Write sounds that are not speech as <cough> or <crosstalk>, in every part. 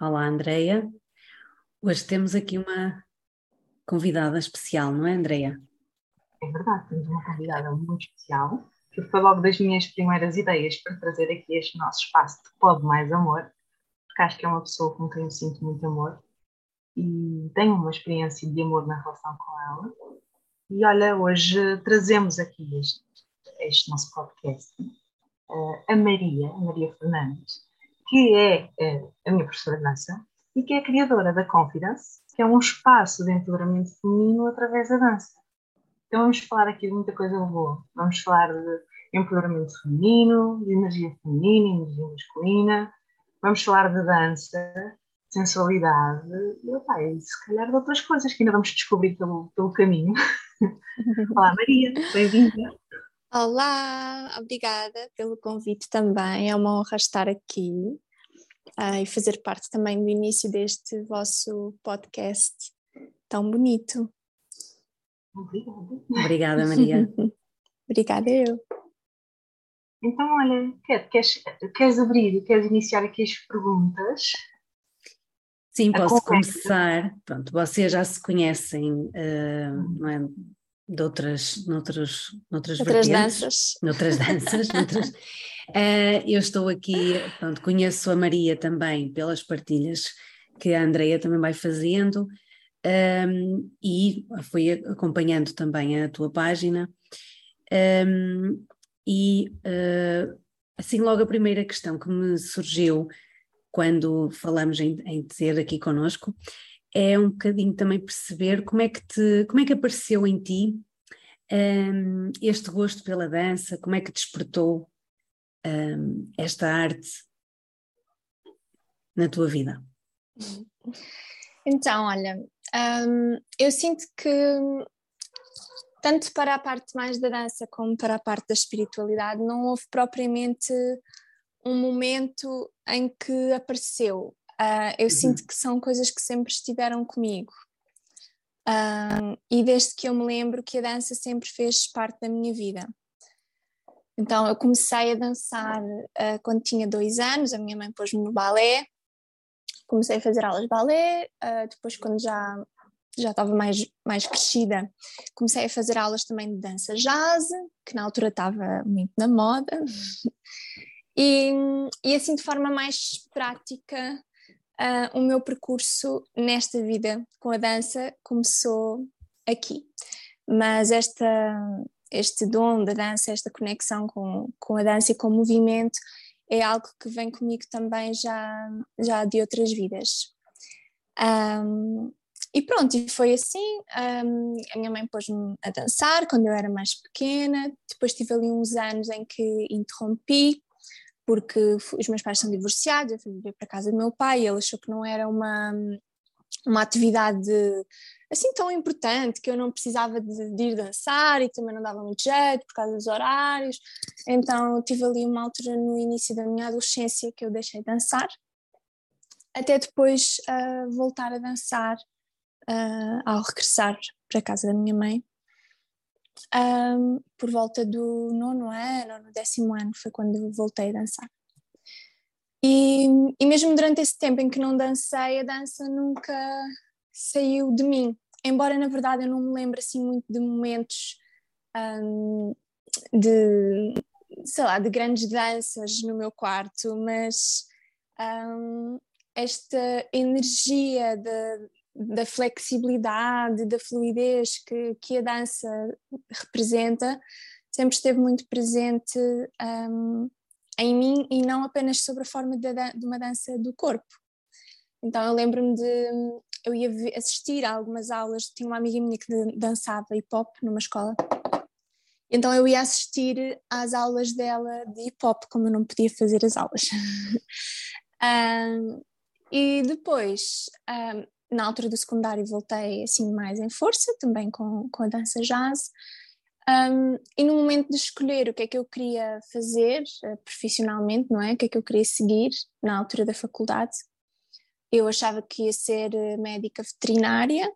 Olá, Andreia. Hoje temos aqui uma convidada especial, não é, Andreia? É verdade, temos uma convidada muito especial, que foi logo das minhas primeiras ideias para trazer aqui este nosso espaço de Pode Mais Amor, porque acho que é uma pessoa com quem eu sinto muito amor e tenho uma experiência de amor na relação com ela. E olha, hoje trazemos aqui este, este nosso podcast uh, a Maria, a Maria Fernandes, que é uh, a minha professora de dança e que é criadora da Confidence, que é um espaço de empoderamento feminino através da dança. Então vamos falar aqui de muita coisa boa. Vamos falar de empoderamento feminino, de energia feminina, energia masculina. Vamos falar de dança, sensualidade e, opa, e se calhar de outras coisas que ainda vamos descobrir pelo, pelo caminho. <laughs> Olá Maria, bem-vinda. Olá, obrigada pelo convite também. É uma honra estar aqui uh, e fazer parte também do início deste vosso podcast tão bonito. Obrigada. Obrigada, Maria. <laughs> obrigada eu. Então, olha, queres, queres abrir, queres iniciar aqui as perguntas? Sim, posso começar. Pronto, vocês já se conhecem, uh, não é? De outras, noutras, noutras, danças. Noutras <laughs> danças. noutras, uh, eu estou aqui, pronto, conheço a Maria também pelas partilhas que a Andreia também vai fazendo um, e fui acompanhando também a tua página. Um, e uh, assim, logo a primeira questão que me surgiu quando falamos em, em ter aqui connosco é um bocadinho também perceber como é que te, como é que apareceu em ti um, este gosto pela dança, como é que despertou um, esta arte na tua vida? Então, olha, um, eu sinto que tanto para a parte mais da dança como para a parte da espiritualidade não houve propriamente um momento em que apareceu. Uh, eu uhum. sinto que são coisas que sempre estiveram comigo. Uh, e desde que eu me lembro que a dança sempre fez parte da minha vida. Então eu comecei a dançar uh, quando tinha dois anos, a minha mãe pôs-me no balé, comecei a fazer aulas de balé, depois quando já já estava mais, mais crescida, comecei a fazer aulas também de dança jazz, que na altura estava muito na moda. <laughs> E, e assim, de forma mais prática, uh, o meu percurso nesta vida com a dança começou aqui. Mas esta, este dom da dança, esta conexão com, com a dança e com o movimento, é algo que vem comigo também já, já de outras vidas. Um, e pronto, e foi assim. Um, a minha mãe pôs-me a dançar quando eu era mais pequena. Depois tive ali uns anos em que interrompi, porque os meus pais são divorciados. Eu fui viver para casa do meu pai ele achou que não era uma, uma atividade assim tão importante, que eu não precisava de, de ir dançar e também não dava muito jeito por causa dos horários. Então tive ali uma altura no início da minha adolescência que eu deixei de dançar até depois uh, voltar a dançar uh, ao regressar para a casa da minha mãe. Um, por volta do nono ano, no décimo ano, foi quando voltei a dançar. E, e mesmo durante esse tempo em que não dancei, a dança nunca saiu de mim. Embora, na verdade, eu não me lembro assim muito de momentos um, de, sei lá, de grandes danças no meu quarto, mas um, esta energia de, da flexibilidade, da fluidez que, que a dança representa, sempre esteve muito presente um, em mim e não apenas sobre a forma de, de uma dança do corpo. Então eu lembro-me de eu ia assistir a algumas aulas, tinha uma amiga minha que dançava hip hop numa escola. Então eu ia assistir às aulas dela de hip hop, como eu não podia fazer as aulas. <laughs> um, E depois, um, na altura do secundário, voltei assim mais em força, também com, com a dança jazz. Um, e no momento de escolher o que é que eu queria fazer uh, profissionalmente, não é? O que é que eu queria seguir na altura da faculdade, eu achava que ia ser eh, médica veterinária,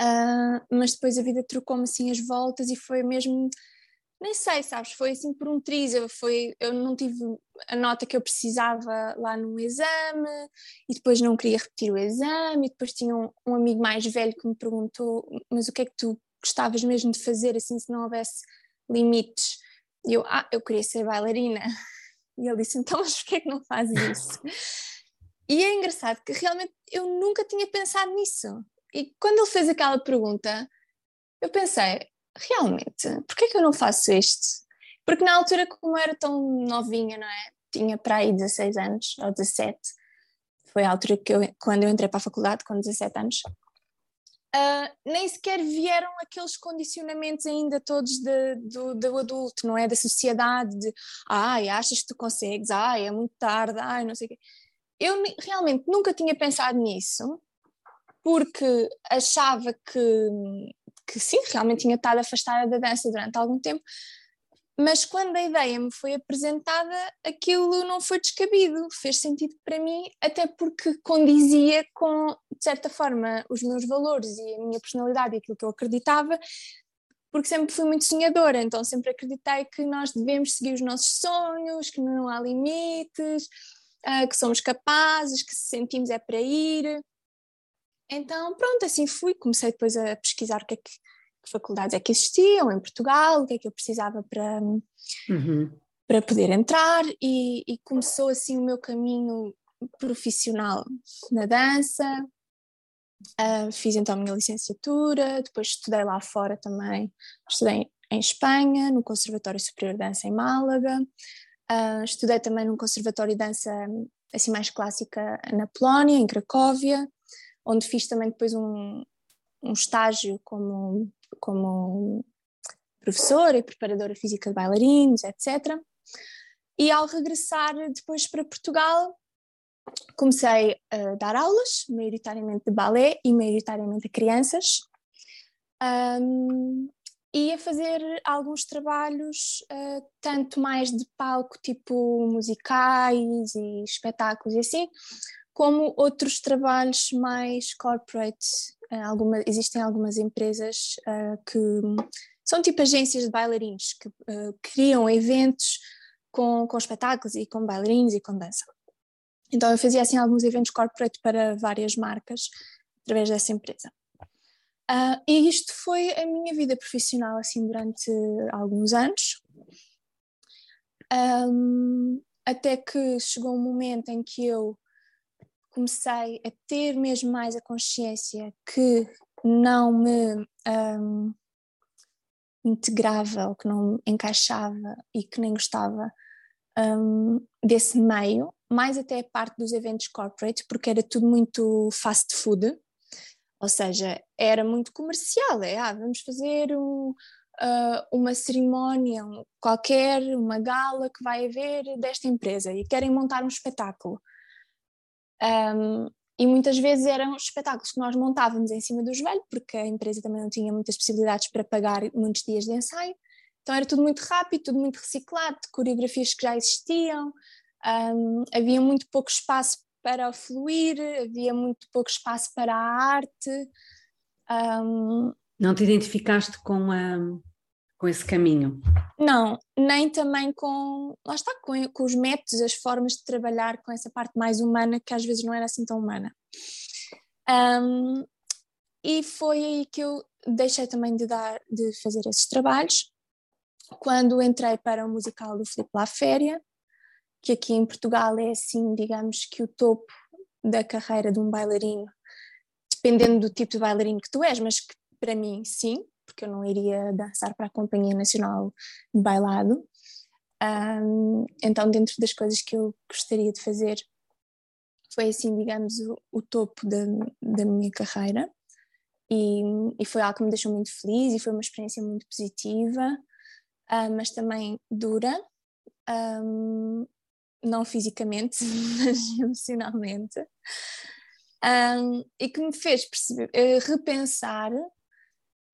uh, mas depois a vida trocou-me assim as voltas e foi mesmo nem sei, sabes, foi assim por um triz, eu, foi, eu não tive a nota que eu precisava lá no exame e depois não queria repetir o exame e depois tinha um, um, amigo mais velho que me perguntou, mas o que é que tu gostavas mesmo de fazer assim se não houvesse limites? E eu, ah, eu queria ser bailarina. E ele disse, então mas porquê é que não fazes isso? e é engraçado que realmente eu nunca tinha pensado nisso. E quando ele fez aquela pergunta, eu pensei, realmente, porquê é que eu não faço isto? Porque na altura, como eu era tão novinha, não é? Tinha para aí 16 anos, ou 17, foi a altura que eu, quando eu entrei para a faculdade, com 17 anos, uh, nem sequer vieram aqueles condicionamentos ainda todos de, do, do adulto, não é? Da sociedade, de ai, achas que tu consegues, ai, é muito tarde, ai, não sei o quê. Eu realmente nunca tinha pensado nisso, porque achava que que sim, realmente tinha estado afastada da dança durante algum tempo, mas quando a ideia me foi apresentada, aquilo não foi descabido, fez sentido para mim, até porque condizia com, de certa forma, os meus valores e a minha personalidade e aquilo que eu acreditava, porque sempre fui muito sonhadora, então sempre acreditei que nós devemos seguir os nossos sonhos, que não há limites, ah, que somos capazes, que se sentimos é para ir. Então, pronto, assim fui. Comecei depois a pesquisar o que é que, que faculdades é que existiam em Portugal, o que é que eu precisava para, uhum. para poder entrar, e, e, começou assim o meu caminho profissional na dança. Uh, fiz então a minha licenciatura, depois estudei lá fora também, estudei em Espanha, no Conservatório Superior de Dança em Málaga, uh, estudei também num Conservatório de Dança assim mais clássica na Polónia, em Cracóvia, onde fiz também depois um, um estágio como, como professora e preparadora física de bailarinos, etc. E ao regressar depois para Portugal, comecei a dar aulas, maioritariamente de balé e maioritariamente a crianças, um, e a fazer alguns trabalhos uh, tanto mais de palco, tipo musicais e espetáculos e assim, como outros trabalhos mais corporate. Eh, alguma, existem algumas empresas uh, que são tipo agências de bailarinos que uh, criam eventos com, com espetáculos e com bailarinos e com dança. Então eu fazia assim alguns eventos corporate para várias marcas através dessa empresa. Uh, e isto foi a minha vida profissional assim durante alguns anos. Um, até que chegou um momento em que eu comecei a ter mesmo mais a consciência que não me um, integrava ou que não encaixava e que nem gostava um, desse meio, mais até a parte dos eventos corporate, porque era tudo muito fast food, ou seja, era muito comercial, é, ah, vamos fazer um, uh, uma cerimónia qualquer, uma gala que vai haver desta empresa e querem montar um espetáculo. Um, e muitas vezes eram espetáculos que nós montávamos em cima do joelho, porque a empresa também não tinha muitas possibilidades para pagar muitos dias de ensaio. Então era tudo muito rápido, tudo muito reciclado, coreografias que já existiam, um, havia muito pouco espaço para fluir, havia muito pouco espaço para a arte. Um, não te identificaste com a, com esse caminho? Não, nem também com, lá está, com, com, os métodos, as formas de trabalhar com essa parte mais humana que às vezes não era assim tão humana. Um, e foi aí que eu deixei também de dar, de fazer esses trabalhos, quando entrei para o musical do Filipe La Féria, que aqui em Portugal é assim, digamos que o topo da carreira de um bailarino, dependendo do tipo de bailarino que tu és, mas que para mim sim, porque eu não iria dançar para a Companhia Nacional de Bailado. Um, então, dentro das coisas que eu gostaria de fazer, foi assim, digamos, o, o topo da, da minha carreira. E, e, foi algo que me deixou muito feliz e foi uma experiência muito positiva, uh, mas também dura. Um, não fisicamente, <laughs> mas emocionalmente, um, e que me fez perceber, uh, repensar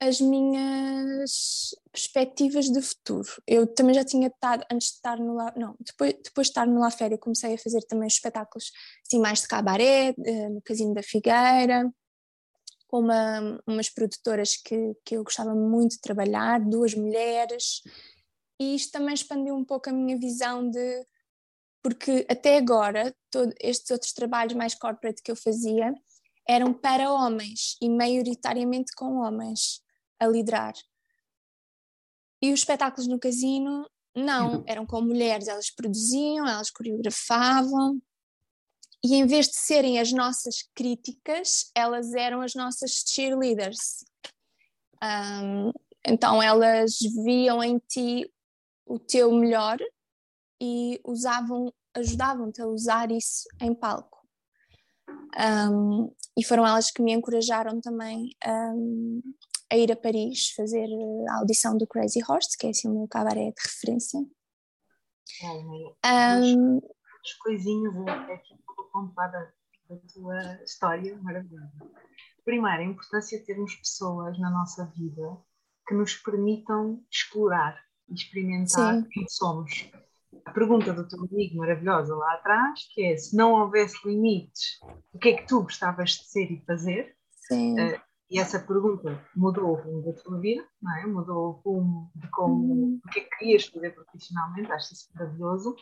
as minhas perspectivas de futuro. Eu também já tinha estado, antes de estar no La, não, depois, depois de estar no La Féria, comecei a fazer também espetáculos assim, mais de cabaré, eh, no Casino da Figueira, com uma, umas produtoras que, que eu gostava muito de trabalhar, duas mulheres, e isto também expandiu um pouco a minha visão de. Porque até agora, todos estes outros trabalhos mais corporate que eu fazia eram para homens e maioritariamente com homens a liderar. E os espetáculos no casino, não, uhum. eram com mulheres, elas produziam, elas coreografavam, e em vez de serem as nossas críticas, elas eram as nossas cheerleaders. Um, então elas viam em ti o teu melhor e usavam, ajudavam-te a usar isso em palco. Um, e foram elas que me encorajaram também um, a ir a Paris fazer a audição do Crazy Horse, que é assim o meu cabaré de referência. É, um, coisinhas aqui para contar da, da tua história maravilhosa. Primeiro, a importância de termos pessoas na nossa vida que nos permitam explorar e experimentar Sim. quem somos. A pergunta do teu amigo maravilhosa lá atrás, que é se não houvesse limites, o que é que tu gostavas de ser e fazer? Sim. Uh, e essa pergunta mudou o rumo da tua vida, não é? mudou o rumo de como, uhum. o que é que querias fazer profissionalmente, acho isso maravilhoso.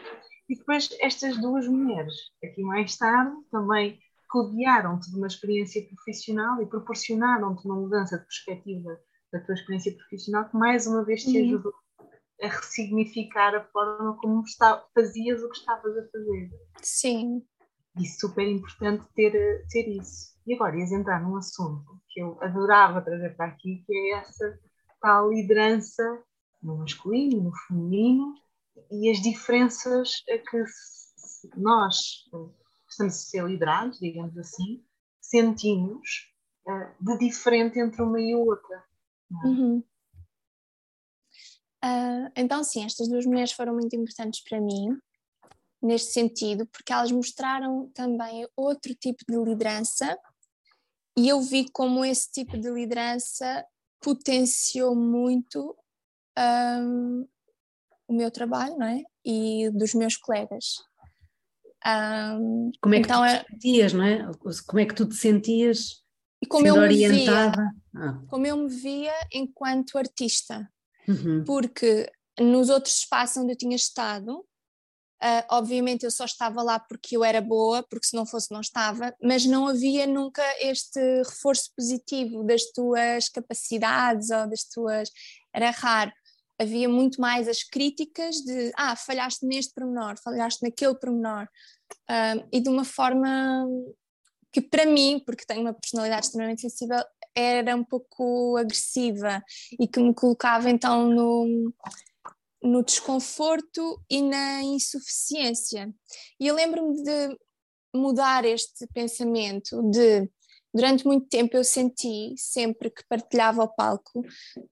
E depois estas duas mulheres, aqui mais tarde, também rodearam-te de uma experiência profissional e proporcionaram-te uma mudança de perspectiva da tua experiência profissional que mais uma vez te uhum. ajudou a ressignificar a forma como está, fazias o que estavas a fazer. Sim. E super importante ter, ter isso. E agora ias entrar num assunto que eu adorava trazer para aqui, que é essa tal liderança no masculino, no feminino e as diferenças a que nós estamos a ser liderados, digamos assim, sentimos uh, de diferente entre uma e outra. É? Uhum. Uh, então, sim, estas duas mulheres foram muito importantes para mim, neste sentido, porque elas mostraram também outro tipo de liderança e eu vi como esse tipo de liderança potenciou muito um, o meu trabalho, não é? E dos meus colegas. Um, como é que então, tu te é sentias, não é? Como é que tu te sentias e como eu orientada? Via, ah. Como eu me via enquanto artista. Uhum. Porque nos outros espaços onde eu tinha estado, Uh, obviamente eu só estava lá porque eu era boa, porque se não fosse não estava, mas não havia nunca este reforço positivo das tuas capacidades ou das tuas. Era raro. Havia muito mais as críticas de ah, falhaste neste pormenor, falhaste naquele pormenor. Uh, e de uma forma que para mim, porque tenho uma personalidade extremamente sensível, era um pouco agressiva e que me colocava então no, no desconforto e na insuficiência. E eu lembro-me de mudar este pensamento de durante muito tempo eu senti sempre que partilhava o palco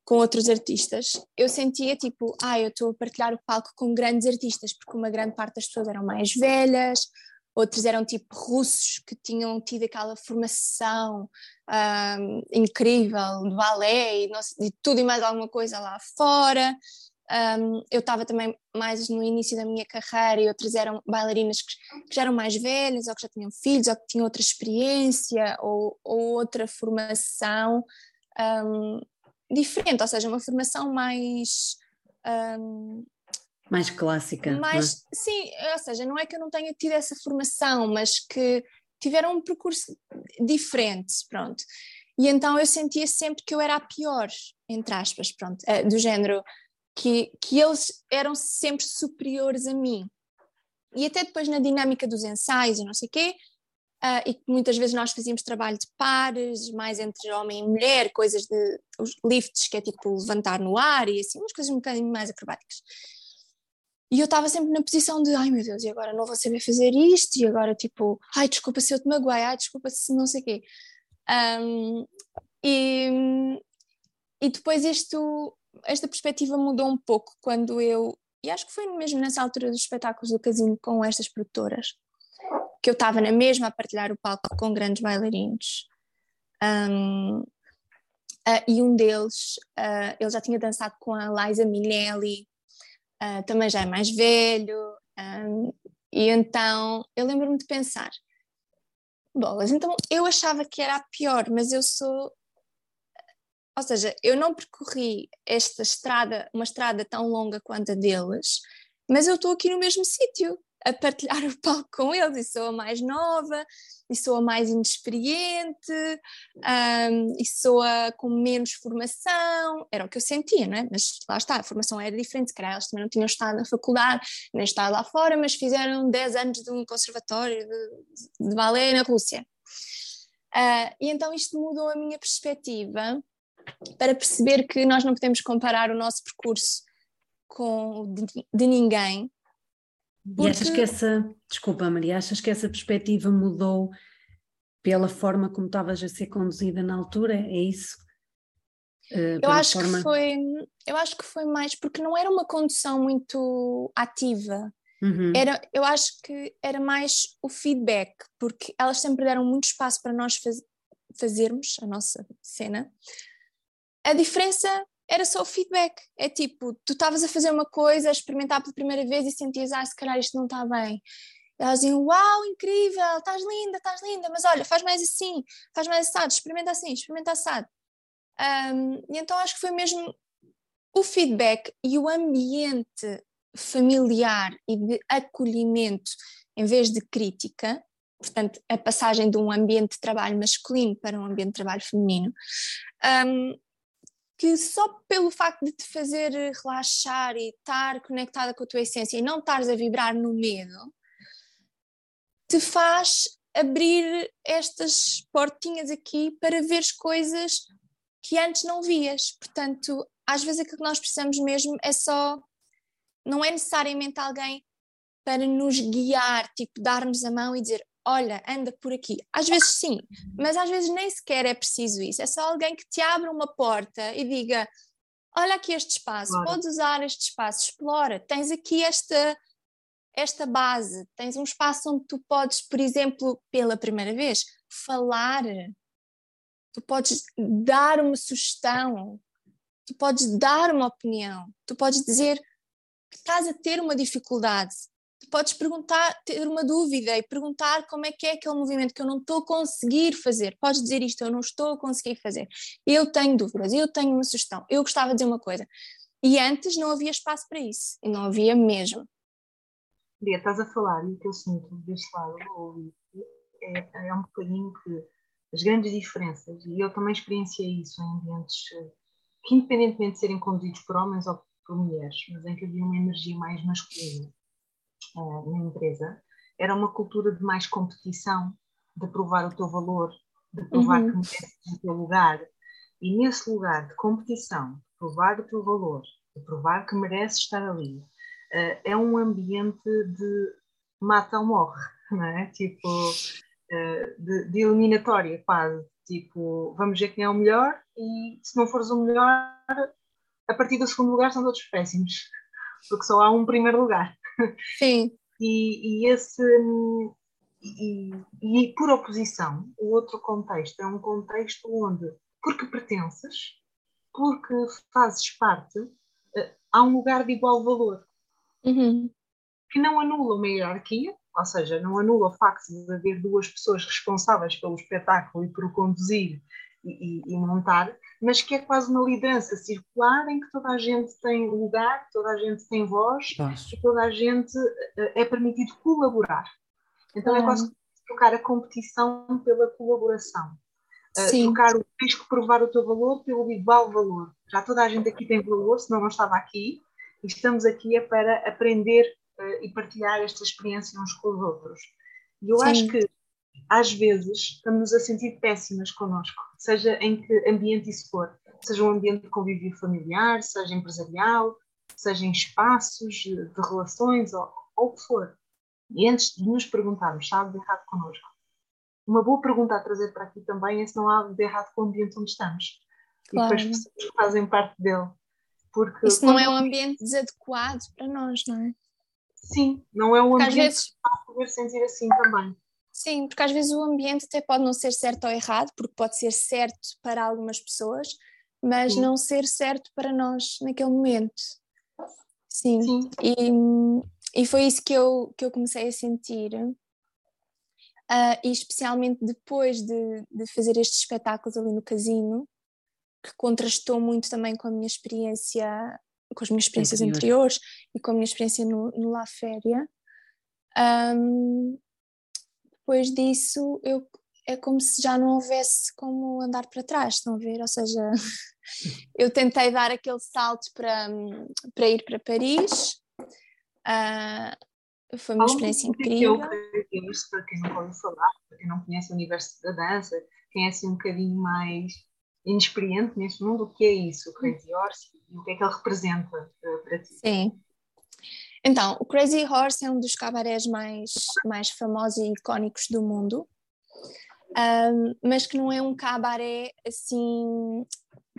com outros artistas, eu sentia tipo, ah, eu estou a partilhar o palco com grandes artistas, porque uma grande parte das pessoas eram mais velhas, outros eram tipo russos que tinham tido aquela formação um, incrível de balé e, e tudo e mais alguma coisa lá fora. Um, eu estava também mais no início da minha carreira e outras eram bailarinas que, que, já eram mais velhas ou que já tinham filhos ou que tinham outra experiência ou, ou outra formação um, diferente, ou seja, uma formação mais. Um, mais clássica. Mais, é? Sim, ou seja, não é que eu não tenha tido essa formação, mas que tiveram um percurso diferente, pronto. E então eu sentia sempre que eu era a pior, entre aspas, pronto, eh, do género que, que eles eram sempre superiores a mim. E até depois na dinâmica dos ensaios e não sei o quê, uh, e muitas vezes nós fazíamos trabalho de pares, mais entre homem e mulher, coisas de os lifts, que é tipo levantar no ar e assim, umas coisas um bocadinho mais acrobáticas. E eu estava sempre na posição de, ai meu Deus, e agora não vou saber fazer isto, e agora tipo, ai desculpa se eu te magoei, ai desculpa se não sei o quê. Um, e, e depois isto esta perspectiva mudou um pouco quando eu e acho que foi mesmo nessa altura dos espetáculos do casino com estas produtoras, que eu estava na mesma a partilhar o palco com grandes bailarinos. Um, uh, e um deles, uh, ele já tinha dançado com a Liza Minnelli, uh, também já é mais velho, um, e então eu lembro-me de pensar: bolas, então eu achava que era a pior, mas eu sou. Ou seja, eu não percorri esta estrada, uma estrada tão longa quanto a deles, mas eu estou aqui no mesmo sítio a partilhar <laughs> o palco com eles e sou a mais nova e sou a mais inexperiente um, e sou a com menos formação, era o que eu sentia, não é? Mas lá está, a formação era diferente, se calhar eles também não tinham estado na faculdade, nem estado lá fora, mas fizeram 10 anos de um conservatório de, de balé na Rússia. Uh, e então isto mudou a minha perspectiva para perceber que nós não podemos comparar o nosso percurso com o de, de ninguém, porque... E achas que essa, desculpa Maria, achas que essa perspectiva mudou pela forma como estavas a ser conduzida na altura? É isso? Uh, eu acho forma... que foi, eu acho que foi mais porque não era uma condução muito ativa. Uhum. Era, eu acho que era mais o feedback, porque elas sempre deram muito espaço para nós faz, fazermos a nossa cena. A diferença era só o feedback. É tipo, tu estavas a fazer uma coisa, a experimentar pela primeira vez e sentias, ah, se calhar isto não está bem. Elas diziam, uau, incrível, estás linda, estás linda, mas olha, faz mais assim, faz mais assado, experimenta assim, experimenta assado. Um, e então acho que foi mesmo o feedback e o ambiente familiar e de acolhimento em vez de crítica, portanto, a passagem de um ambiente de trabalho masculino para um ambiente de trabalho feminino, um, que só pelo facto de te fazer relaxar e estar conectada com a tua essência e não estares a vibrar no medo, te faz abrir estas portinhas aqui para veres coisas que antes não vias. Portanto, às vezes aquilo que nós precisamos mesmo é só. Não é necessariamente alguém para nos guiar, tipo, dar-nos a mão e dizer: olha, anda por aqui. Às vezes sim, mas às vezes nem sequer é preciso isso. É só alguém que te abra uma porta e diga: olha aqui este espaço, claro. podes usar este espaço, explora. Tens aqui esta esta base, tens um espaço onde tu podes, por exemplo, pela primeira vez, falar, tu podes dar uma sugestão, tu podes dar uma opinião, tu podes dizer que estás a ter uma dificuldade, podes perguntar, ter uma dúvida e perguntar como é que é aquele movimento que eu não estou a conseguir fazer. Podes dizer isto, eu não estou a conseguir fazer. Eu tenho dúvidas, eu tenho uma sugestão, eu gostava de dizer uma coisa. E antes não havia espaço para isso, e não havia mesmo. Lia, estás a falar e o que eu sinto deste lado é, é um bocadinho que as grandes diferenças, e eu também experienciei isso em ambientes que, independentemente de serem conduzidos por homens ou por mulheres, mas em que havia uma energia mais masculina uh, na empresa, era uma cultura de mais competição, de provar o teu valor, de provar uhum. que mereces o teu lugar. E nesse lugar de competição, de provar o teu valor, de provar que mereces estar ali, uh, é um ambiente de mata ou morre, <laughs> não é? Tipo, uh, de, de, eliminatória quase. Tipo, vamos ver quem é o melhor e se não fores o melhor, a partir do segundo lugar são todos péssimos, <laughs> porque só há um primeiro lugar. Sim. <laughs> E, e esse. E, e, por oposição, o outro contexto é um contexto onde, porque pertences, porque fazes parte, eh, há um lugar de igual valor. Uhum. Que não anula uma hierarquia, ou seja, não anula o facto de haver duas pessoas responsáveis pelo espetáculo e por o conduzir e, e, e montar, mas que é quase uma liderança circular em que toda a gente tem lugar, toda a gente tem voz Nossa. e toda a gente eh, é permitido colaborar. Então é quase trocar a competição pela colaboração. Uh, trocar o tens que provar o teu valor pelo igual valor. Já toda a gente aqui tem valor, senão não estava aqui, e estamos aqui é para aprender uh, e partilhar esta experiência uns com os outros. E eu Sim. acho que às vezes estamos a sentir péssimas connosco, seja em que ambiente isso for, seja um ambiente de convívio familiar, seja empresarial, seja em espaços de relações ou, ou o que for. E antes de nos perguntarmos se há algo de errado connosco, uma boa pergunta a trazer para aqui também é se não há algo de errado com o ambiente onde estamos claro. e com as pessoas que fazem parte dele. Porque Isso não é um ambiente desadequado para nós, não é? Sim, não é um porque ambiente vezes... para poder sentir assim também. Sim, porque às vezes o ambiente até pode não ser certo ou errado, porque pode ser certo para algumas pessoas, mas Sim. não ser certo para nós naquele momento. Sim, Sim. E, e foi isso que eu, que eu comecei a sentir. Uh, e especialmente depois de, de fazer estes espetáculos ali no casino, que contrastou muito também com a minha experiência, com as minhas experiências Anterior. anteriores e com a minha experiência no, no La Féria. Um, depois disso, eu, é como se já não houvesse como andar para trás, estão a ver? Ou seja, <laughs> eu tentei dar aquele salto para, para ir para Paris. Uh, foi uma experiência incrível. Que eu, para quem não pode falar, para quem não conhece o universo da dança, quem é assim um bocadinho mais inexperiente neste mundo, o que é isso, o Crazy Horse, e o que é que ele representa uh, para ti? Sim. Então, o Crazy Horse é um dos cabarés mais, mais famosos e icónicos do mundo, um, mas que não é um cabaré assim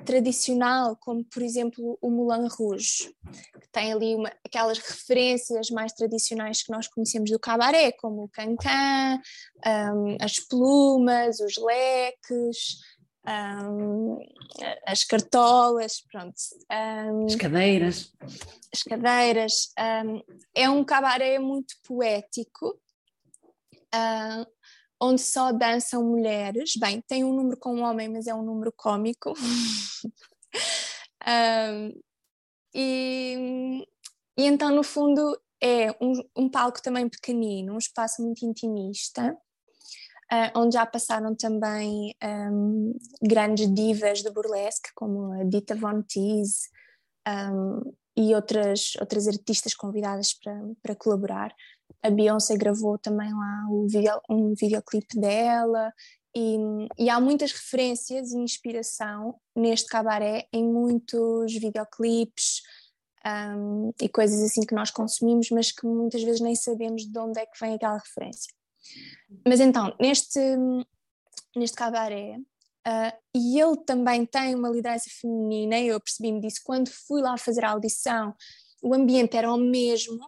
tradicional, como por exemplo o Moulin Rouge, que tem ali uma, aquelas referências mais tradicionais que nós conhecemos do cabaré, como o cancan, um, as plumas, os leques, um, as cartolas, pronto. Um, as cadeiras. As cadeiras. Um, é um cabaré muito poético, onde só dançam mulheres. Bem, tem um número com um homem, mas é um número cômico. <laughs> e, e então, no fundo, é um, um palco também pequenino, um espaço muito intimista uh, onde já passaram também um, grandes divas de burlesque, como a Dita Von Teese um, e outras, outras artistas convidadas para, para colaborar. A Beyoncé gravou também lá video, um videoclipe dela, e, e, há muitas referências e inspiração neste cabaré em muitos videoclipes um, e coisas assim que nós consumimos, mas que muitas vezes nem sabemos de onde é que vem aquela referência. Mas então, neste, neste cabaré, uh, e ele também tem uma liderança feminina, eu percebi-me disso quando fui lá fazer a audição, o ambiente era o mesmo.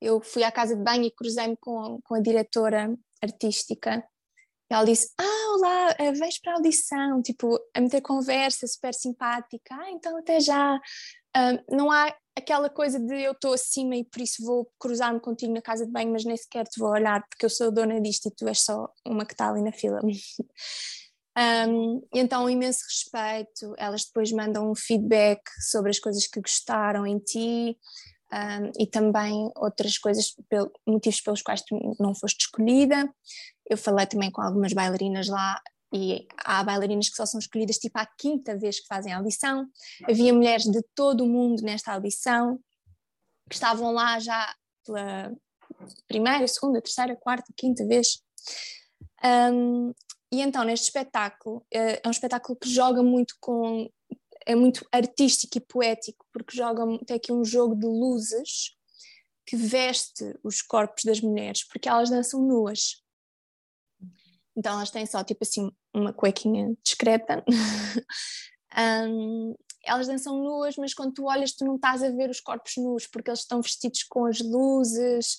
Eu fui à casa de banho e cruzei-me com, com a diretora artística. E ela disse: Ah, olá, uh, vens para a audição, tipo, a meter conversa, super simpática. Ah, então até já. Uh, não há aquela coisa de eu estou acima e por isso vou cruzar-me contigo na casa de banho, mas nem sequer te vou olhar porque eu sou dona disto e tu és só uma que está ali na fila. <laughs> um, então, um imenso respeito. Elas depois mandam um feedback sobre as coisas que gostaram em ti. Um, e também outras coisas, pel motivos pelos quais tu não foste escolhida. Eu falei também com algumas bailarinas lá e há bailarinas que só são escolhidas tipo à quinta vez que fazem a audição. Havia mulheres de todo o mundo nesta audição que estavam lá já pela primeira, segunda, terceira, quarta, quinta vez. Um, e então neste espetáculo eh, é um espetáculo que joga muito com é muito artístico e poético porque joga tem aqui um jogo de luzes que veste os corpos das mulheres porque elas dançam nuas então elas têm só tipo assim uma cuequinha discreta. <laughs> um, elas dançam nuas, mas quando tu olhas tu não estás a ver os corpos nus porque eles estão vestidos com as luzes,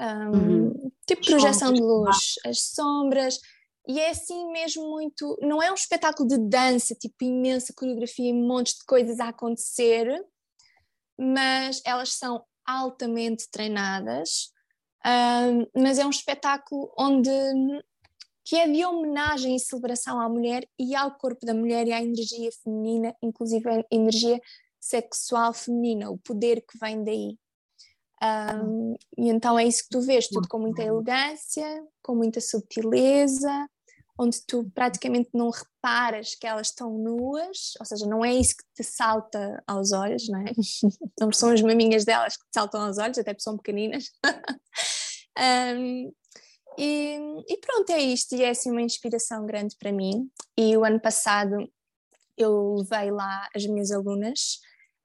um, uhum. tipo projeção de luz, as sombras. E é assim mesmo muito. Não é um espetáculo de dança, tipo imensa coreografia e montes de coisas a acontecer, mas elas são altamente treinadas. Um, mas é um espetáculo onde que é de homenagem e celebração à mulher e ao corpo da mulher e à energia feminina, inclusive a energia sexual feminina, o poder que vem daí. Um, e então é isso que tu vês, tudo com muita elegância, com muita subtileza, onde tu praticamente não reparas que elas estão nuas, ou seja, não é isso que te salta aos olhos, não é? <laughs> Não são as maminhas delas que te saltam aos olhos, até porque são pequeninas. <laughs> um, E, e, pronto, é isto, e é assim uma inspiração grande para mim. E o ano passado eu levei lá as minhas alunas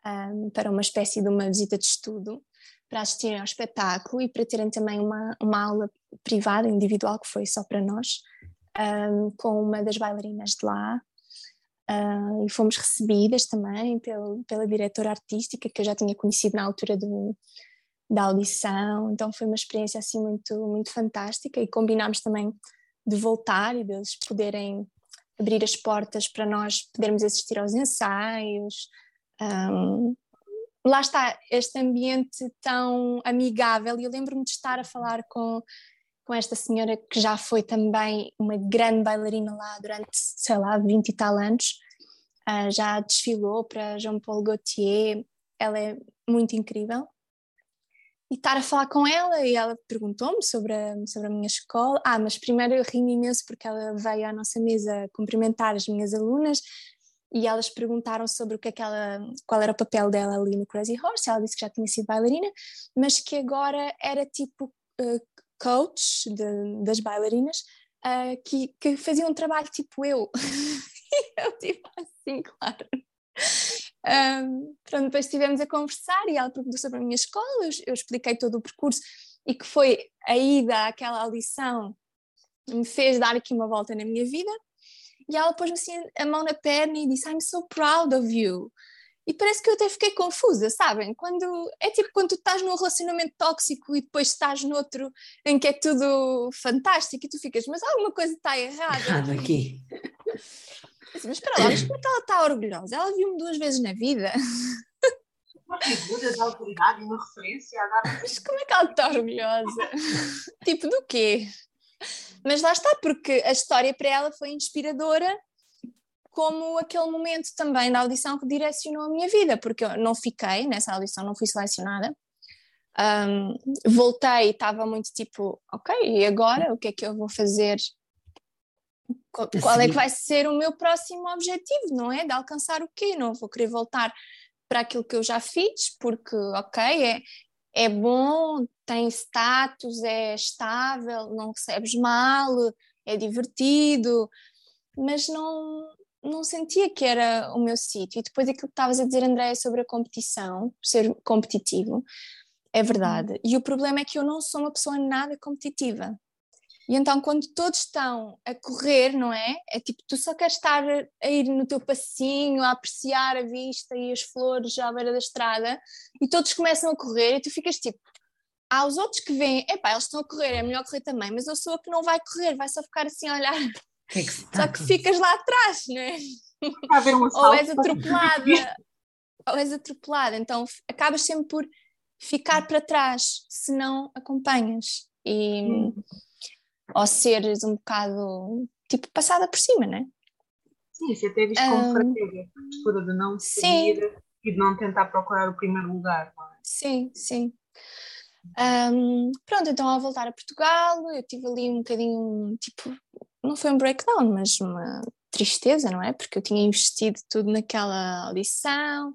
um, para uma espécie de uma visita de estudo para assistirem ao espetáculo e para terem também uma, uma aula privada, individual, que foi só para nós, um, com uma das bailarinas de lá. uh, e fomos recebidas também pelo, pela diretora artística que eu já tinha conhecido na altura do, da audição, então foi uma experiência assim muito, muito fantástica. E combinámos também de voltar e deles poderem abrir as portas para nós podermos assistir aos ensaios. Um, lá está, este ambiente tão amigável, e eu lembro-me de estar a falar com, com esta senhora que já foi também uma grande bailarina lá durante, sei lá, 20 e tal anos, uh, já desfilou para Jean-Paul Gaultier, ela é muito incrível. E estar a falar com ela e ela perguntou-me sobre a, sobre a minha escola. Ah, mas primeiro eu ri imenso porque ela veio à nossa mesa cumprimentar as minhas alunas e elas perguntaram sobre o que é que ela, qual era o papel dela ali no Crazy Horse. Ela disse que já tinha sido bailarina, mas que agora era tipo uh, coach de, das bailarinas uh, que, que fazia um trabalho tipo eu. <laughs> eu tipo assim, claro. Um, pronto, depois estivemos a conversar e ela perguntou sobre a minha escola, eu, eu expliquei todo o percurso e que foi a ida àquela audição me fez dar aqui uma volta na minha vida e ela pôs-me assim a mão na perna e disse I'm so proud of you. E parece que eu até fiquei confusa, sabem? Quando é tipo quando tu estás num relacionamento tóxico e depois estás noutro em que é tudo fantástico e tu ficas, mas alguma coisa está errada. Errado aqui. <laughs> mas espera lá, mas como é que ela está orgulhosa? Ela viu-me duas vezes na vida. Uma figura de autoridade uma referência a dar. Mas como é que ela está orgulhosa? tipo, do quê? Mas lá está, porque a história para ela foi inspiradora, como aquele momento também da audição que direcionou a minha vida, porque eu não fiquei nessa audição, não fui selecionada. Um, voltei e estava muito tipo, ok, e agora o que é que eu vou fazer? Qual, é que vai ser o meu próximo objetivo, não é? De alcançar o quê? Não vou querer voltar para aquilo que eu já fiz, porque, ok, é, é bom, tem status, é estável, não recebes mal, é divertido, mas não, não sentia que era o meu sítio. E depois aquilo que estavas a dizer, Andréia, sobre a competição, ser competitivo, é verdade. Uhum. E o problema é que eu não sou uma pessoa nada competitiva. E então, quando todos estão a correr, não é? É tipo, tu só queres estar a ir no teu passinho, a apreciar a vista e as flores à beira da estrada, e todos começam a correr, e tu ficas tipo, há os outros que vêm, epá, eles estão a correr, é melhor correr também, mas eu sou a que não vai correr, vai só ficar assim a olhar. Que é que só que ficas lá atrás, não é? Um ou és atropelada, ou és atropelada, então acabas sempre por ficar para trás se não acompanhas. E. Hum ou seres um bocado tipo passada por cima, não é? Sim, isso até visto como um, fraqueza, a postura de não seguir sim. e de não tentar procurar o primeiro lugar, não é? Sim, sim. Um, pronto, então ao voltar a Portugal, eu tive ali um bocadinho, tipo, não foi um breakdown, mas uma tristeza, não é? Porque eu tinha investido tudo naquela audição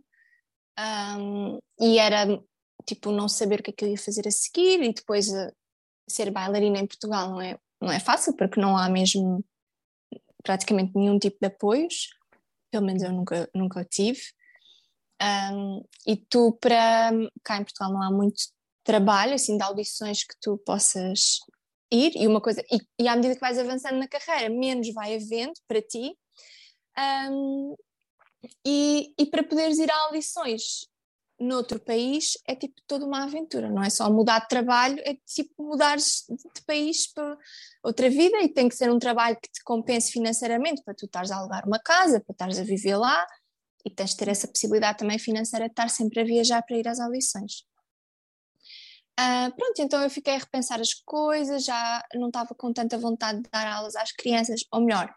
um, e era tipo não saber o que é que eu ia fazer a seguir e depois eh, ser bailarina em Portugal não é, não é fácil porque não há mesmo praticamente nenhum tipo de apoios, pelo menos eu nunca, nunca tive. Um, e tu, para cá em Portugal, não há muito trabalho, assim, de audições que tu possas ir, e uma coisa, e, e à medida que vais avançando na carreira, menos vai havendo para ti. Um, e, e para poderes ir a audições noutro país é tipo toda uma aventura, não é só mudar de trabalho, é tipo mudar de país para outra vida e tem que ser um trabalho que te compense financeiramente para tu estares a alugar uma casa, para estares a viver lá e tens de ter essa possibilidade também financeira de estar sempre a viajar para ir às audições. Uh, pronto, então eu fiquei a repensar as coisas, já não estava com tanta vontade de dar aulas às crianças, ou melhor,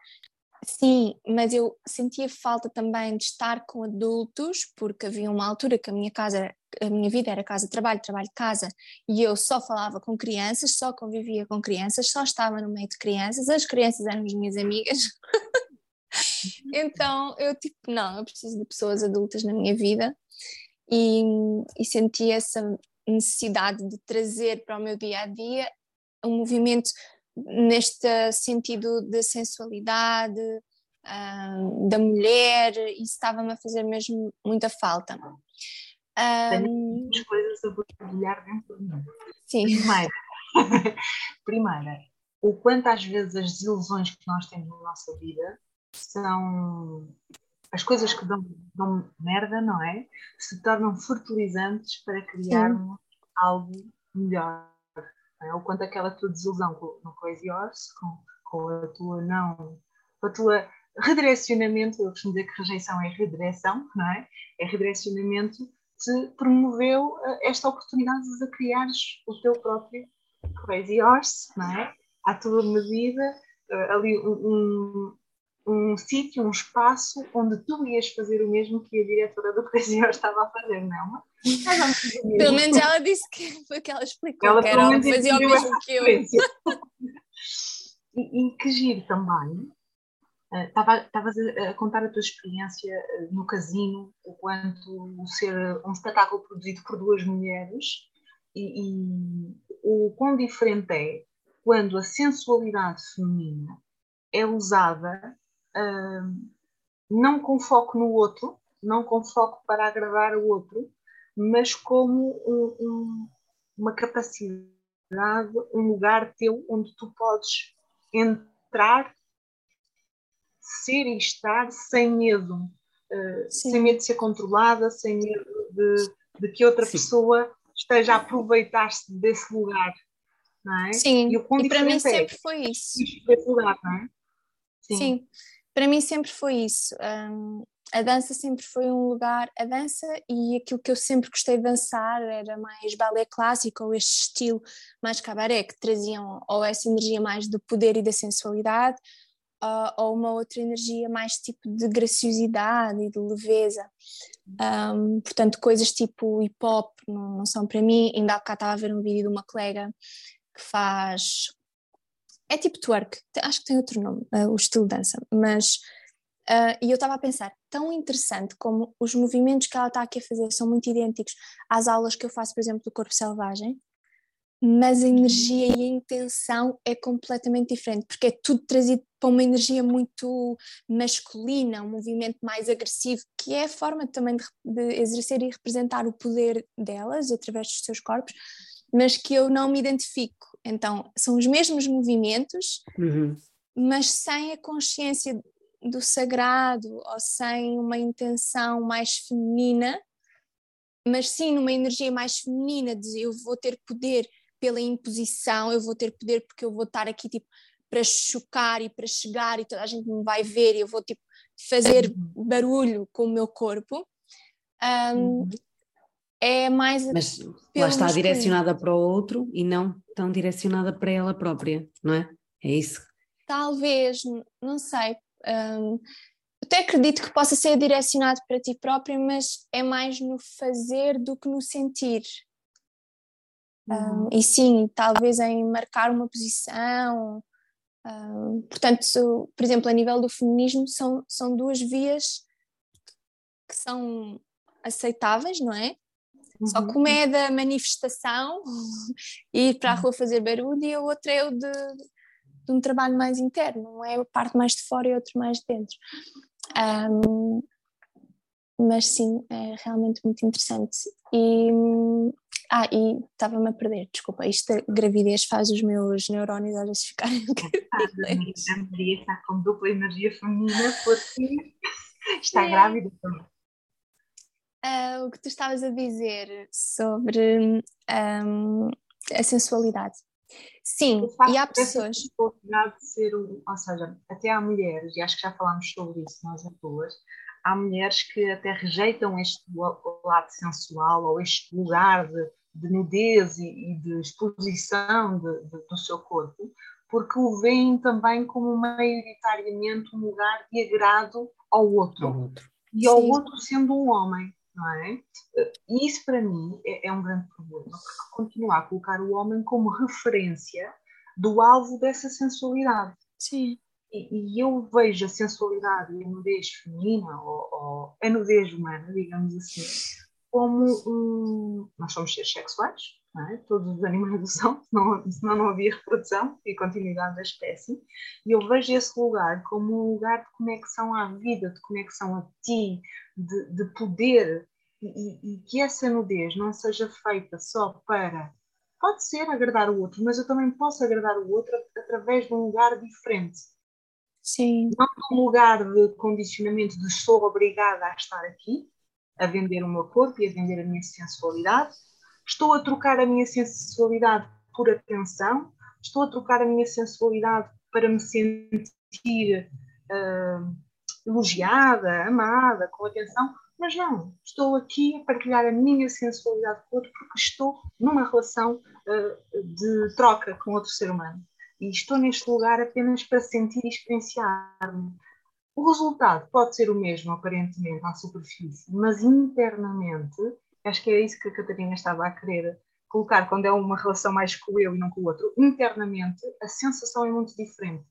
Sim, mas eu sentia falta também de estar com adultos, porque havia uma altura que a minha casa, a minha vida era casa trabalho, trabalho casa, e eu só falava com crianças, só convivia com crianças, só estava no meio de crianças, as crianças eram as minhas amigas. <laughs> então eu tipo, não, eu preciso de pessoas adultas na minha vida e, e senti essa necessidade de trazer para o meu dia a dia um movimento neste sentido de sensualidade uh, da mulher, isso estava-me a fazer mesmo muita falta. Tenho muitas coisas a borbulhar dentro de mim. Sim. Primeira, <laughs> primeira, o quanto às vezes as desilusões que nós temos na nossa vida são as coisas que dão, dão merda, não é? Se tornam fertilizantes para criarmos Sim. algo melhor. É? Ou quanto aquela tua desilusão com, no Crazy Horse, com, com a tua não, com a tua redirecionamento, eu costumo dizer que rejeição é redireção, não é? É redirecionamento, te promoveu eh, esta oportunidade de criares o teu próprio Crazy Horse, não é? À tua medida, eh, ali um, um sítio, um espaço onde tu ias fazer o mesmo que a diretora do Horse <laughs> estava a fazer, não é? Pelo menos ela disse que <laughs> foi que ela explicou ela, que era, fazia o mesmo que eu. <laughs> e, e que giro também Estavas uh, a contar a tua experiência eh, no casino, o quanto ser um espetáculo produzido por duas mulheres e, e, o quão diferente é quando a sensualidade feminina é usada não com foco no outro, não com foco para agradar o outro, mas como um, um, uma capacidade, um lugar teu onde tu podes entrar ser e estar sem medo, uh, sem medo de ser controlada, sem medo de, de que outra Sim. pessoa esteja a aproveitar-se desse lugar. Não é? Sim, e, e para mim é sempre foi isso. Lugar, não é? Sim. Sim. Para mim sempre foi isso. Um, a dança sempre foi um lugar, a dança e aquilo que eu sempre gostei de dançar era mais balé clássico ou este estilo mais cabaré, que traziam ou essa energia mais do poder e da sensualidade, uh, ou uma outra energia mais tipo de graciosidade e de leveza. Um, portanto, coisas tipo hip hop não, não, são para mim. Ainda há bocado estava a ver um vídeo de uma colega que faz. É tipo twerk, acho que tem outro nome, uh, o estilo de dança, mas. Uh, e eu estava a pensar, tão interessante como os movimentos que ela está aqui a fazer são muito idênticos às aulas que eu faço, por exemplo, do corpo selvagem, mas a energia e a intenção é completamente diferente, porque é tudo trazido para uma energia muito masculina, um movimento mais agressivo, que é a forma também de, de exercer e representar o poder delas através dos seus corpos, mas que eu não me identifico. Então, são os mesmos movimentos, uhum. mas sem a consciência do sagrado ou sem uma intenção mais feminina, mas sim numa energia mais feminina de eu vou ter poder pela imposição, eu vou ter poder porque eu vou estar aqui tipo para chocar e para chegar e toda a gente me vai ver e eu vou tipo fazer barulho com o meu corpo. Um, uhum. É mais. Mas lá está direcionada para o outro e não tão direcionada para ela própria, não é? É isso? Talvez, não sei. Um, até acredito que possa ser direcionado para ti própria, mas é mais no fazer do que no sentir. Uhum. Um, e sim, talvez em marcar uma posição. Um, portanto, por exemplo, a nível do feminismo, são, são duas vias que são aceitáveis, não é? Uhum. Só que uma é da manifestação, <laughs> ir para a rua fazer barulho, e a outra é o de, de um trabalho mais interno, não é a parte mais de fora e a outra mais de dentro. Um, mas sim, é realmente muito interessante. E ah, e estava-me a perder, desculpa, isto gravidez faz os meus neurónios às vezes ficarem A Maria está com dupla energia feminina porque <laughs> está é. grávida também. Uh, o que tu estavas a dizer sobre um, a sensualidade. Sim, e há pessoas. De ser, ou seja, até há mulheres, e acho que já falámos sobre isso nós duas, há mulheres que até rejeitam este lado sensual ou este lugar de de nudez e, e de exposição de, de, do seu corpo, porque o veem também como maioritariamente um lugar de agrado ao outro, ao outro. e ao Sim. outro sendo um homem, não é? E isso para mim é, é um grande problema, porque continua a colocar o homem como referência do alvo dessa sensualidade. Sim. E, e eu vejo a sensualidade e a nudez feminina, ou, ou a nudez humana, digamos assim, como um. Nós somos seres sexuais, é? todos os animais do são, senão, senão não havia reprodução e continuidade da espécie. E eu vejo esse lugar como um lugar de conexão à vida, de conexão a ti, de, de poder, e, e, que essa nudez não seja feita só para. Pode ser agradar o outro, mas eu também posso agradar o outro através de um lugar diferente. Sim. Não num lugar de condicionamento de sou obrigada a estar aqui, a vender o meu corpo e a vender a minha sensualidade. Estou a trocar a minha sensualidade por atenção, estou a trocar a minha sensualidade para me sentir uh, elogiada, amada, com atenção, mas não, estou aqui a partilhar a minha sensualidade com outro porque estou numa relação uh, de troca com outro ser humano. E estou neste lugar apenas para sentir e experienciar-me. O resultado pode ser o mesmo, aparentemente, à superfície, mas internamente, acho que é isso que a Catarina estava a querer colocar quando é uma relação mais com eu e não com o outro. Internamente, a sensação é muito diferente.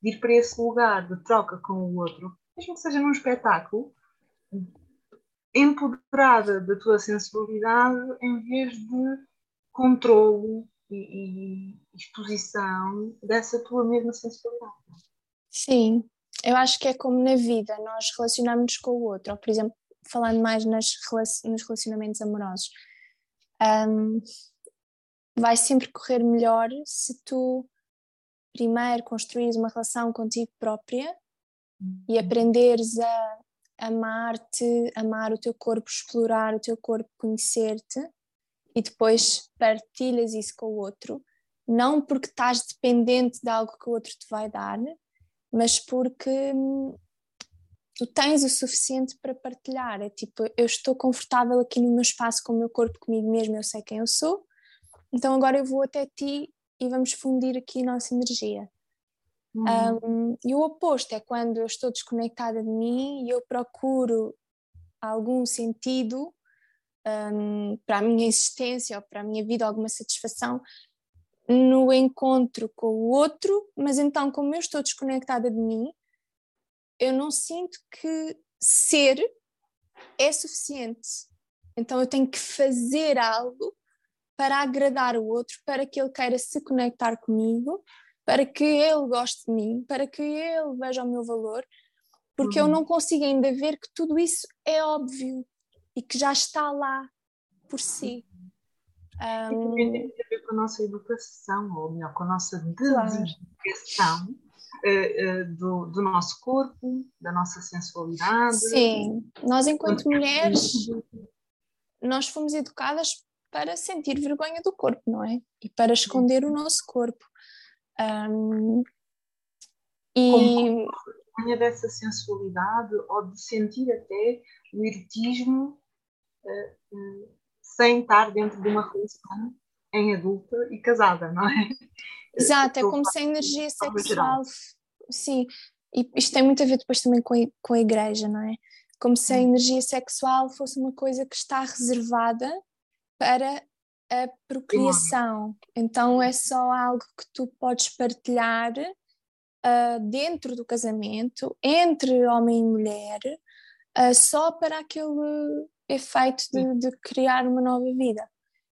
De ir para esse lugar de troca com o outro, mesmo que seja num espetáculo, empoderada da tua sensibilidade em vez de controlo e, e exposição dessa tua mesma sensibilidade. Sim, eu acho que é como na vida, nós relacionamos com o outro, ou por exemplo, falando mais nas, nos relacionamentos amorosos, um, vai sempre correr melhor se tu primeiro construís uma relação contigo própria e uhum. aprenderes a amar-te, amar o teu corpo, explorar o teu corpo, conhecer-te e depois partilhas isso com o outro, não porque estás dependente de algo que o outro te vai dar, mas porque hum, tu tens o suficiente para partilhar. É tipo, eu estou confortável aqui no meu espaço com o meu corpo, comigo mesmo, eu sei quem eu sou, então agora eu vou até ti e vamos fundir aqui a nossa energia. Um, e o oposto é quando eu estou desconectada de mim e eu procuro algum sentido um, para a minha existência ou para a minha vida, alguma satisfação no encontro com o outro, mas então, como eu estou desconectada de mim, eu não sinto que ser é suficiente. Então, eu tenho que fazer algo para agradar o outro, para que ele queira se conectar comigo para que ele goste de mim, para que ele veja o meu valor, porque uhum. eu não consigo ainda ver que tudo isso é óbvio e que já está lá por si. Um... E também tem a ver com a nossa educação, ou melhor, com a nossa dedicação uh, uh, do, do, nosso corpo, da nossa sensualidade. Sim, nós enquanto mulheres, nós fomos educadas para sentir vergonha do corpo, não é? E para esconder o nosso corpo. Um, e Como dessa sensualidade ou de sentir até o erotismo uh, uh, sem estar dentro de uma relação em adulta e casada, não é? Exato, é como se a energia sexual. Sim, e isto tem muito a ver depois também com a, com a igreja, não é? Como se a energia sexual fosse uma coisa que está reservada para a procriação. Então é só algo que tu podes partilhar uh, dentro do casamento, entre homem e mulher, uh, só para aquele efeito de, de, criar uma nova vida.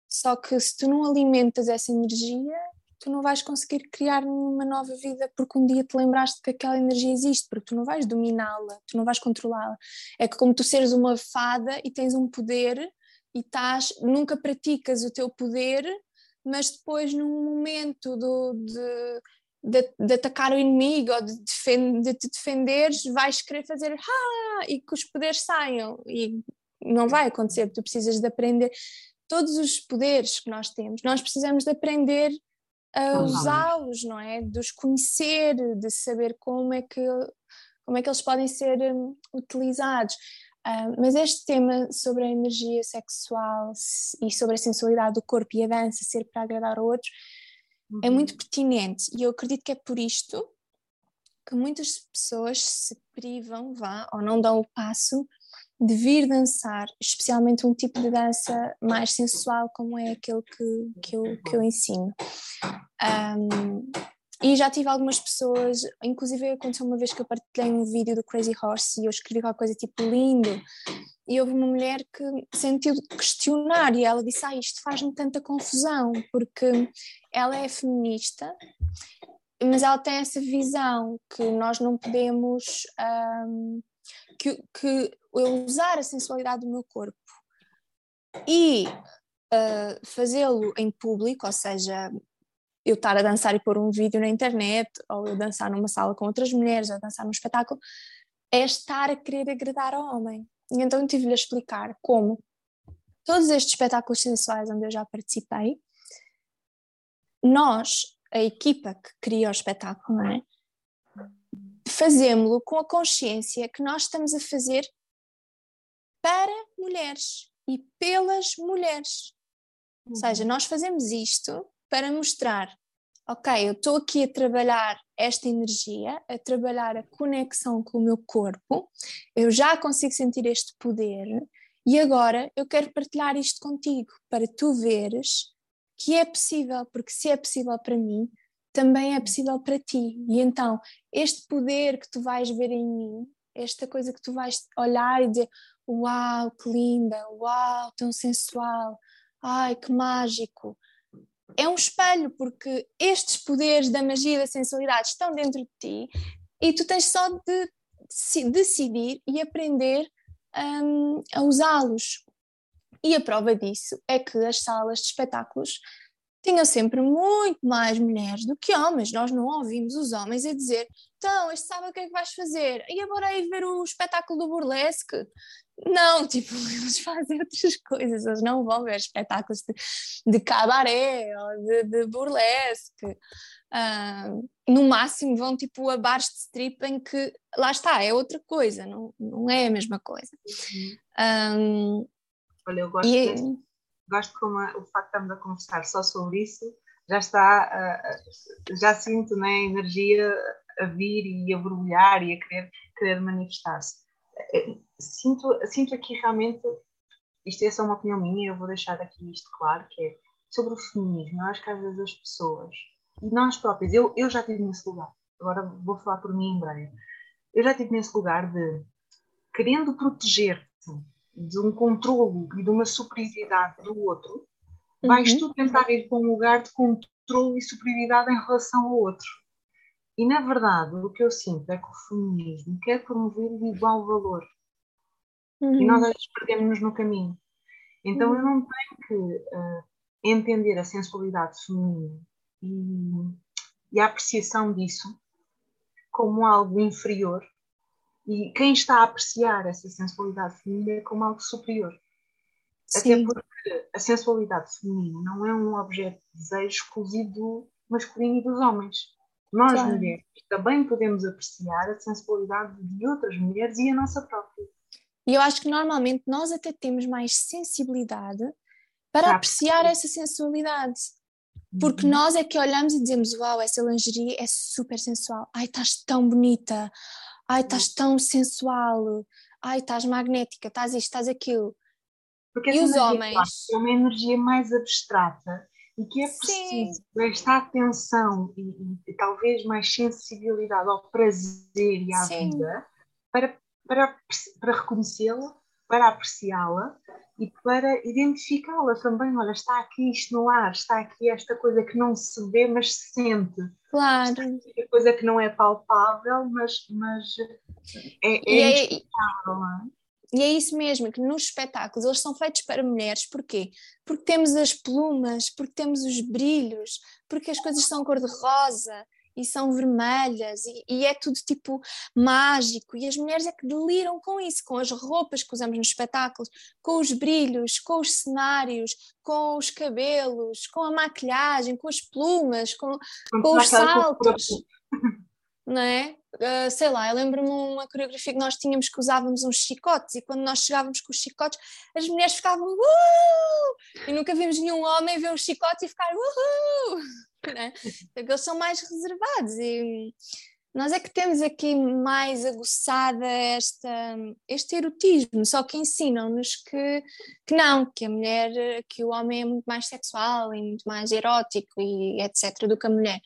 Só que se tu não alimentas essa energia, tu não vais conseguir criar uma nova vida porque um dia te lembraste que aquela energia existe, porque tu não vais dominá-la, tu não vais controlá-la. É que como tu seres uma fada e tens um poder e estás, nunca praticas o teu poder, mas depois num momento do, de, de, de, atacar o inimigo ou de, defend, de te defenderes, vais querer fazer ah! e que os poderes saiam e não vai acontecer, tu precisas de aprender todos os poderes que nós temos, nós precisamos de aprender a usá-los, não é? De os conhecer, de saber como é que, como é que eles podem ser um, utilizados. Uh, mas este tema sobre a energia sexual e sobre a sensualidade do corpo e a dança ser para agradar ao outro uhum. é muito pertinente e eu acredito que é por isto que muitas pessoas se privam, vá, ou não dão o passo de vir dançar, especialmente um tipo de dança mais sensual como é aquele que, que, eu, que eu ensino. Um, e já tive algumas pessoas, inclusive aconteceu uma vez que eu partilhei um vídeo do Crazy Horse e eu escrevi qualquer coisa tipo lindo. E houve uma mulher que sentiu questionar e ela disse: Ah, isto faz-me tanta confusão, porque ela é feminista, mas ela tem essa visão que nós não podemos. Um, que, que eu usar a sensualidade do meu corpo e uh, fazê-lo em público, ou seja, eu estar a dançar e pôr um vídeo na internet, ou eu dançar numa sala com outras mulheres, ou dançar num espetáculo, é estar a querer agradar ao homem. E então eu tive-lhe a explicar como todos estes espetáculos sensuais onde eu já participei, nós, a equipa que cria o espetáculo, não é? fazemos-lo com a consciência que nós estamos a fazer para mulheres e pelas mulheres. Uhum. Ou seja, nós fazemos isto para mostrar, ok, eu estou aqui a trabalhar esta energia, a trabalhar a conexão com o meu corpo, eu já consigo sentir este poder e agora eu quero partilhar isto contigo para tu veres que é possível, porque se é possível para mim, também é possível para ti. E então, este poder que tu vais ver em mim, esta coisa que tu vais olhar e dizer: Uau, que linda! Uau, tão sensual! Ai, que mágico! É um espelho, porque estes poderes da magia e da sensualidade estão dentro de ti e tu tens só de decidir e aprender um, a usá-los. E a prova disso é que as salas de espetáculos tinham sempre muito mais mulheres do que homens. Nós não ouvimos os homens a dizer: então, este sábado o que é que vais fazer? E agora ir ver o espetáculo do burlesque? Não, <laughs> tipo, eles fazem outras coisas, eles não vão ver espetáculos de, de cabaré ou de, de burlesque. Uh, no máximo vão tipo a bares de strip em que lá está, é outra coisa, não, não é a mesma coisa. Uhum. Um, Olha, eu gosto, e, desse, gosto como a, o facto de estarmos a conversar só sobre isso já está, uh, já sinto né, a energia a vir e a borbulhar e a querer, querer manifestar-se. Eh, sinto, sinto aqui realmente, isto é só uma opinião minha, eu vou deixar aqui isto claro, que é sobre o feminismo. Eu acho que às vezes as pessoas, e nós próprios, eu, eu já tive nesse lugar, agora vou falar por mim em breve, eu já tive nesse lugar de querendo proteger-te de um controlo e de uma superioridade do outro, uhum. vais tu tentar ir para um lugar de controle e superioridade em relação ao outro. E, na verdade, o que eu sinto é que o feminismo quer promover o igual valor. Uhum. E nós às vezes perdemos-nos no caminho. Então, uhum. eu não tenho que uh, entender a sensualidade feminina e, e a apreciação disso como algo inferior e quem está a apreciar essa sensualidade feminina como algo superior. Sim. Até porque a sensualidade feminina não é um objeto de desejo exclusivo do masculino e dos homens. Nós, claro. mulheres, também podemos apreciar a sensualidade de outras mulheres e a nossa própria. E eu acho que normalmente nós até temos mais sensibilidade para apreciar essa sensualidade. Porque uhum. nós é que olhamos e dizemos: Uau, essa lingerie é super sensual. Ai, estás tão bonita. Ai, estás tão sensual. Ai, estás magnética. Estás isto, estás aquilo. Porque e os homens. É uma energia mais abstrata e que é preciso esta atenção e, e, e, talvez mais sensibilidade ao prazer e à Sim. vida para, para, para reconhecê-la, para apreciá-la e para identificá-la também. Olha, está aqui isto no ar, está aqui esta coisa que não se vê, mas se sente. Claro. Esta coisa que não é palpável, mas, mas é, é, é, é? E é isso mesmo, que nos espetáculos eles são feitos para mulheres, porquê? Porque temos as plumas, porque temos os brilhos, porque as coisas são cor-de-rosa e são vermelhas e, e, é tudo tipo mágico e as mulheres é que deliram com isso, com as roupas que usamos nos espetáculos, com os brilhos, com os cenários, com os cabelos, com a maquilhagem, com as plumas, com, com os saltos. Não é? Uh, sei lá, eu lembro-me uma coreografia que nós tínhamos que usávamos uns chicotes e quando nós chegávamos com os chicotes as mulheres ficavam e nunca vimos nenhum homem ver um chicote e ficar uhul! <laughs> né? Eles são mais reservados e nós é que temos aqui mais aguçada esta, este erotismo, só que ensinam-nos que, que não, que a mulher, que o homem é muito mais sexual e muito mais erótico e etc. do que a mulher.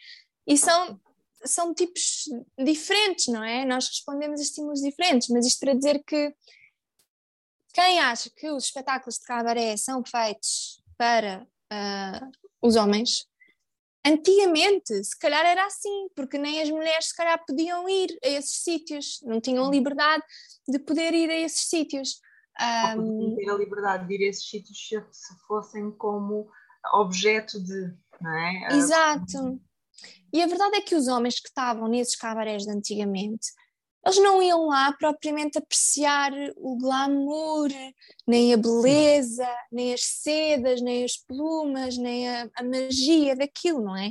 E são, são tipos diferentes, não é? Nós respondemos a estímulos diferentes, mas isto para dizer que quem acha que os espetáculos de cabaré são feitos para uh, os homens Antigamente, se calhar era assim, porque nem as mulheres se calhar podiam ir a esses sítios, não tinham liberdade de poder ir a esses sítios. Um... ter a liberdade de ir a esses sítios se fossem como objeto de não é? Exato. E a verdade é que os homens que estavam nesses cabarés de antigamente, eles não iam lá propriamente apreciar o glamour, nem a beleza, nem as sedas, nem as plumas, nem a, a magia daquilo, não é?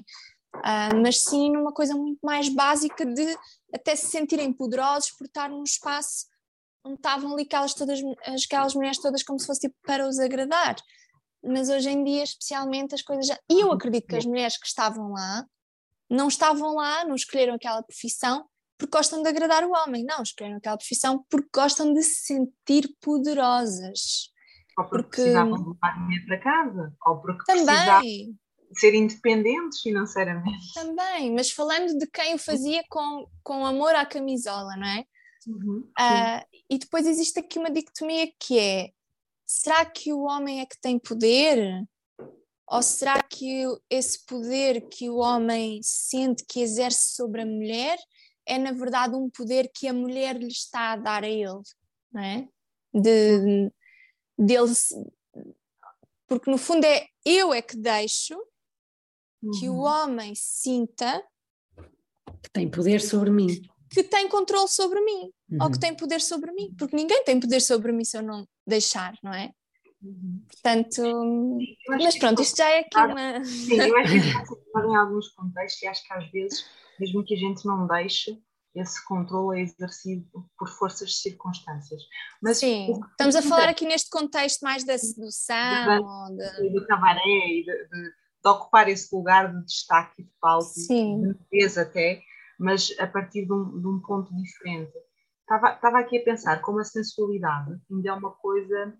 Uh, mas sim numa coisa muito mais básica de até se sentirem poderosos por estar num espaço onde estavam ali aquelas, todas, aquelas mulheres todas como se fosse tipo para os agradar. Mas hoje em dia, especialmente, as coisas já. E eu acredito que as mulheres que estavam lá não estavam lá, não escolheram aquela profissão porque gostam de agradar o homem, não, escolheram aquela profissão porque gostam de se sentir poderosas. Ou porque, porque... precisavam levar dinheiro para casa, ou porque também. precisavam ser independentes financeiramente. Também, mas falando de quem o fazia com, com amor à camisola, não é? Uhum, uh, e depois existe aqui uma dicotomia que é: será que o homem é que tem poder? Ou será que esse poder que o homem sente que exerce sobre a mulher é, na verdade, um poder que a mulher lhe está a dar a ele? Não é? De, dele, porque no fundo é eu é que deixo que o uhum. homem sinta que tem poder sobre mim. Que tem controle sobre mim, uhum. ou que uhum. tem poder sobre mim, porque ninguém tem poder sobre mim se eu não deixar, não é? Uhum. Portanto, mas pronto, isto já é aqui uma. Sim, eu acho que isso em alguns contextos e acho que às vezes, mesmo que a gente não deixe, esse controle é exercido por forças de circunstâncias. Mas Sim, estamos a falar aqui neste contexto mais da sedução, de, de... do cabaré e de, de de ocupar esse lugar de destaque de palco, de beleza até, mas a partir de um, de um ponto diferente. Estava, estava aqui a pensar como a sensualidade ainda é uma coisa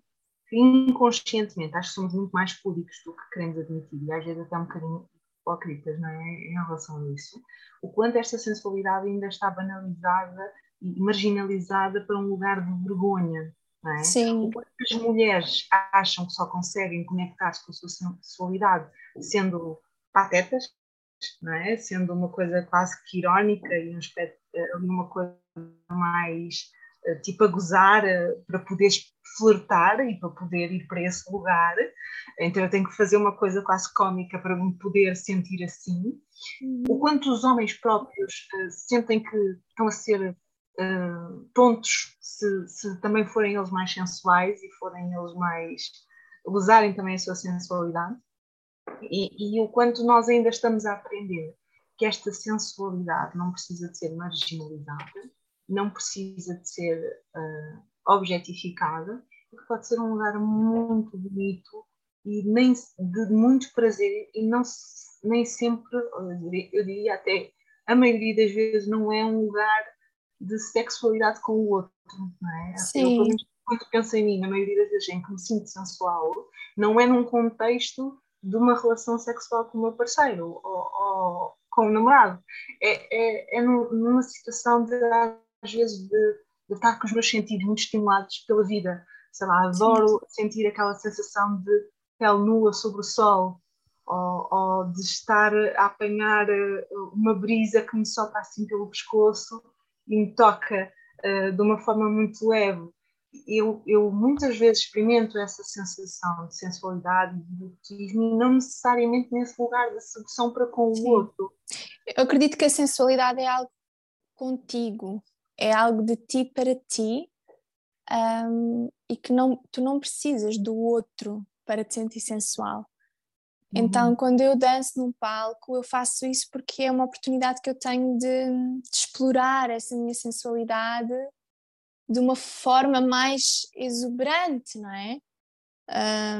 inconscientemente acho que somos muito mais públicos do que queremos admitir e às vezes até um bocadinho hipócritas não é? em relação a isso. O quanto esta sensualidade ainda está banalizada e marginalizada para um lugar de vergonha. Não é? Sim. As mulheres acham que só conseguem conectar-se com a sua sensualidade sendo patetas, não é? sendo uma coisa quase que irónica e um aspecto, eh, uma coisa mais tipo a gozar eh, para poder flertar e para poder ir para esse lugar. Então eu tenho que fazer uma coisa quase cómica para me poder sentir assim. Uhum. O quanto os homens próprios uh, sentem que estão a ser uh, tontos se, se, também forem eles mais sensuais e forem eles mais usarem também a sua sensualidade e, e o quanto nós ainda estamos a aprender que esta sensualidade não precisa de ser marginalizada, não precisa de ser uh, objetificada, porque pode ser um lugar muito bonito e nem de muito prazer e não nem sempre, eu diria até a maioria das vezes não é um lugar de sexualidade com o outro, não é? Sim. Eu, quando penso em mim, na maioria das vezes em que me sinto sensual, não é num contexto de uma relação sexual com o meu parceiro ou, ou com o namorado. É, é, é numa situação de, às vezes, de, de, estar com os meus sentidos muito estimulados pela vida. Sei lá, adoro Sim. sentir aquela sensação de pele nua sobre o sol ou, ou, de estar a apanhar eh, uma brisa que me sopra assim pelo pescoço e me toca uh, de uma forma muito leve. Eu, eu, muitas vezes experimento essa sensação de sensualidade e de erotismo, não necessariamente nesse lugar de sedução para com Sim. o outro. Eu acredito que a sensualidade é algo contigo, é algo de ti para ti um, e que não, tu não precisas do outro para te sentir sensual. Então, uhum. quando eu danço num palco, eu faço isso porque é uma oportunidade que eu tenho de, de explorar essa minha sensualidade de uma forma mais exuberante, não é?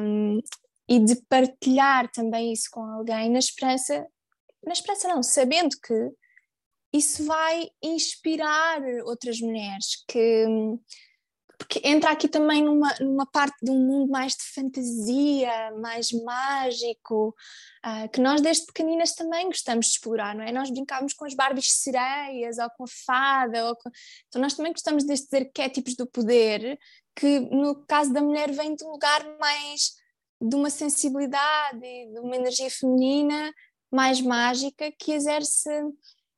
Um, e de partilhar também isso com alguém na esperança, na esperança não, sabendo que isso vai inspirar outras mulheres que porque entra aqui também numa, numa parte de um mundo mais de fantasia, mais mágico, uh, que nós desde pequeninas também gostamos de explorar, não é? Nós brincávamos com as Barbies sereias ou com a fada, ou com... então nós também gostamos destes arquétipos do poder, que no caso da mulher vem de um lugar mais de uma sensibilidade, de uma energia feminina mais mágica que exerce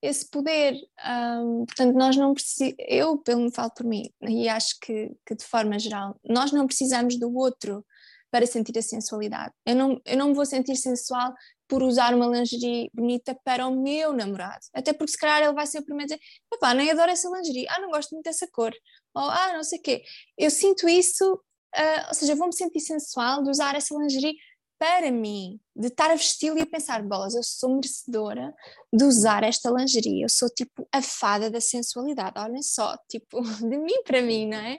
esse poder. Um, portanto, nós não precisamos, eu pelo falo por mim, e acho que, que, de forma geral, nós não precisamos do outro para sentir a sensualidade. Eu não, eu não me vou sentir sensual por usar uma lingerie bonita para o meu namorado. Até porque se calhar ele vai ser o primeiro a dizer, papá, nem adoro essa lingerie, ah, não gosto muito dessa cor, ou ah, não sei o quê. Eu sinto isso, uh, ou seja, vou-me sentir sensual de usar essa lingerie para mim, de estar a vesti-lo e a pensar, bolas, eu sou merecedora de usar esta lingerie, eu sou tipo a fada da sensualidade, olhem só, tipo, <laughs> de mim para mim, não é?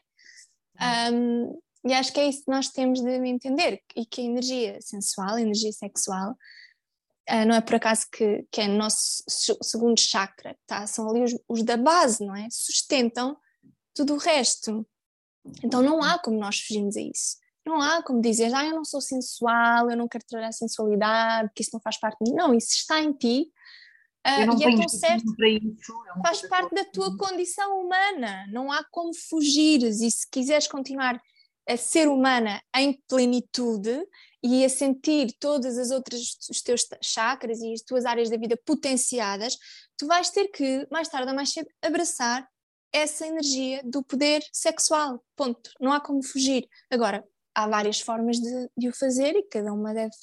Um, e acho que é isso que nós temos de entender, e que a energia sensual, a energia sexual, uh, não é por acaso que, que é o nosso segundo chakra, tá? são ali os, os da base, não é? Sustentam tudo o resto. Então não há como nós fugirmos a isso. Não há como dizer, ah, eu não sou sensual, eu não quero trabalhar a sensualidade, que isso não faz parte de mim. Não, isso está em ti. Uh, e é tão certo, isso, é faz parte da tua condição humana, não há como fugires. E se quiseres continuar a ser humana em plenitude e a sentir todas as outras os teus chakras e as tuas áreas da vida potenciadas, tu vais ter que mais tarde ou mais cedo abraçar essa energia do poder sexual. Ponto. Não há como fugir. Agora, há várias formas de, de o fazer e cada uma deve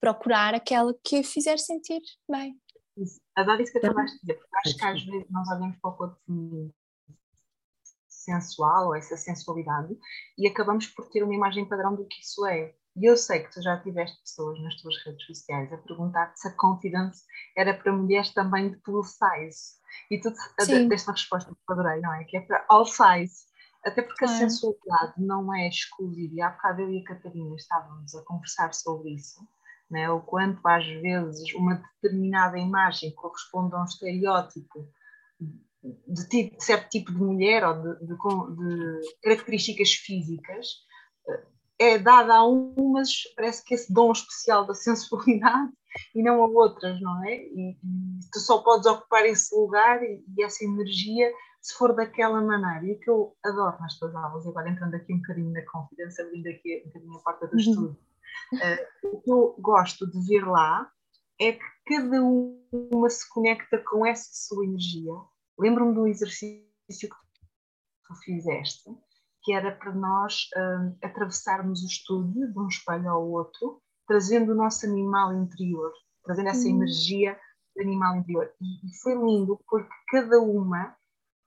procurar aquela que a fizer sentir bem. Adoro isso que acabaste de dizer, porque acho que às vezes nós olhamos para o corpo feminino sensual, ou essa sensualidade, e acabamos por ter uma imagem padrão do que isso é. E eu sei que tu já tiveste pessoas nas tuas redes sociais a perguntar-te se a confidence era para mulheres também de plus size. E tu deste uma resposta que eu adorei, não é? Que é para all size. Até porque a sensualidade não é exclusiva. E há bocado eu e a Catarina estávamos a conversar sobre isso. Né? O quanto às vezes uma determinada imagem corresponde a um estereótipo de, tipo, de certo tipo de mulher ou de, de, de, características físicas eh, é dada a umas, parece que esse dom especial da <laughs> sensualidade e não a outras, não é? E, e tu só podes ocupar esse lugar e, e, essa energia se for daquela maneira. E o que eu adoro nas tuas aulas, e agora entrando aqui um bocadinho na confidência, abrindo aqui um bocadinho a porta do uhum. estudo, uh, o que eu gosto de ver lá é que cada uma se conecta com essa sua energia Lembro-me do exercício que tu fizeste, que era para nós uh, atravessarmos o estúdio de um espelho ao outro, trazendo o nosso animal interior, trazendo essa uhum. energia do animal interior. E, e foi lindo porque cada uma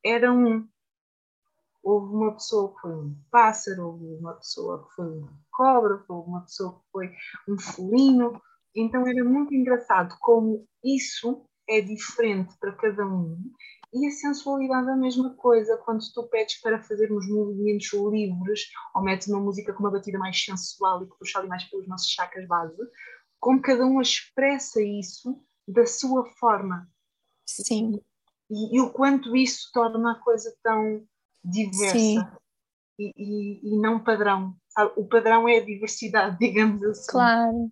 era um. Houve uma pessoa que foi um pássaro, houve uma pessoa que foi uma cobra, houve uma pessoa que foi um felino. Então era muito engraçado como isso é diferente para cada um e a sensualidade é a mesma coisa, quando tu pedes para fazermos movimentos livres ou metes uma música com uma batida mais sensual e que puxa ali mais pelos nossos chakras base, como cada um expressa isso da sua forma. Sim. E, e o quanto isso torna a coisa tão diversa e, e, e, não padrão. Sabe? O padrão é a diversidade, <laughs> digamos assim. Claro.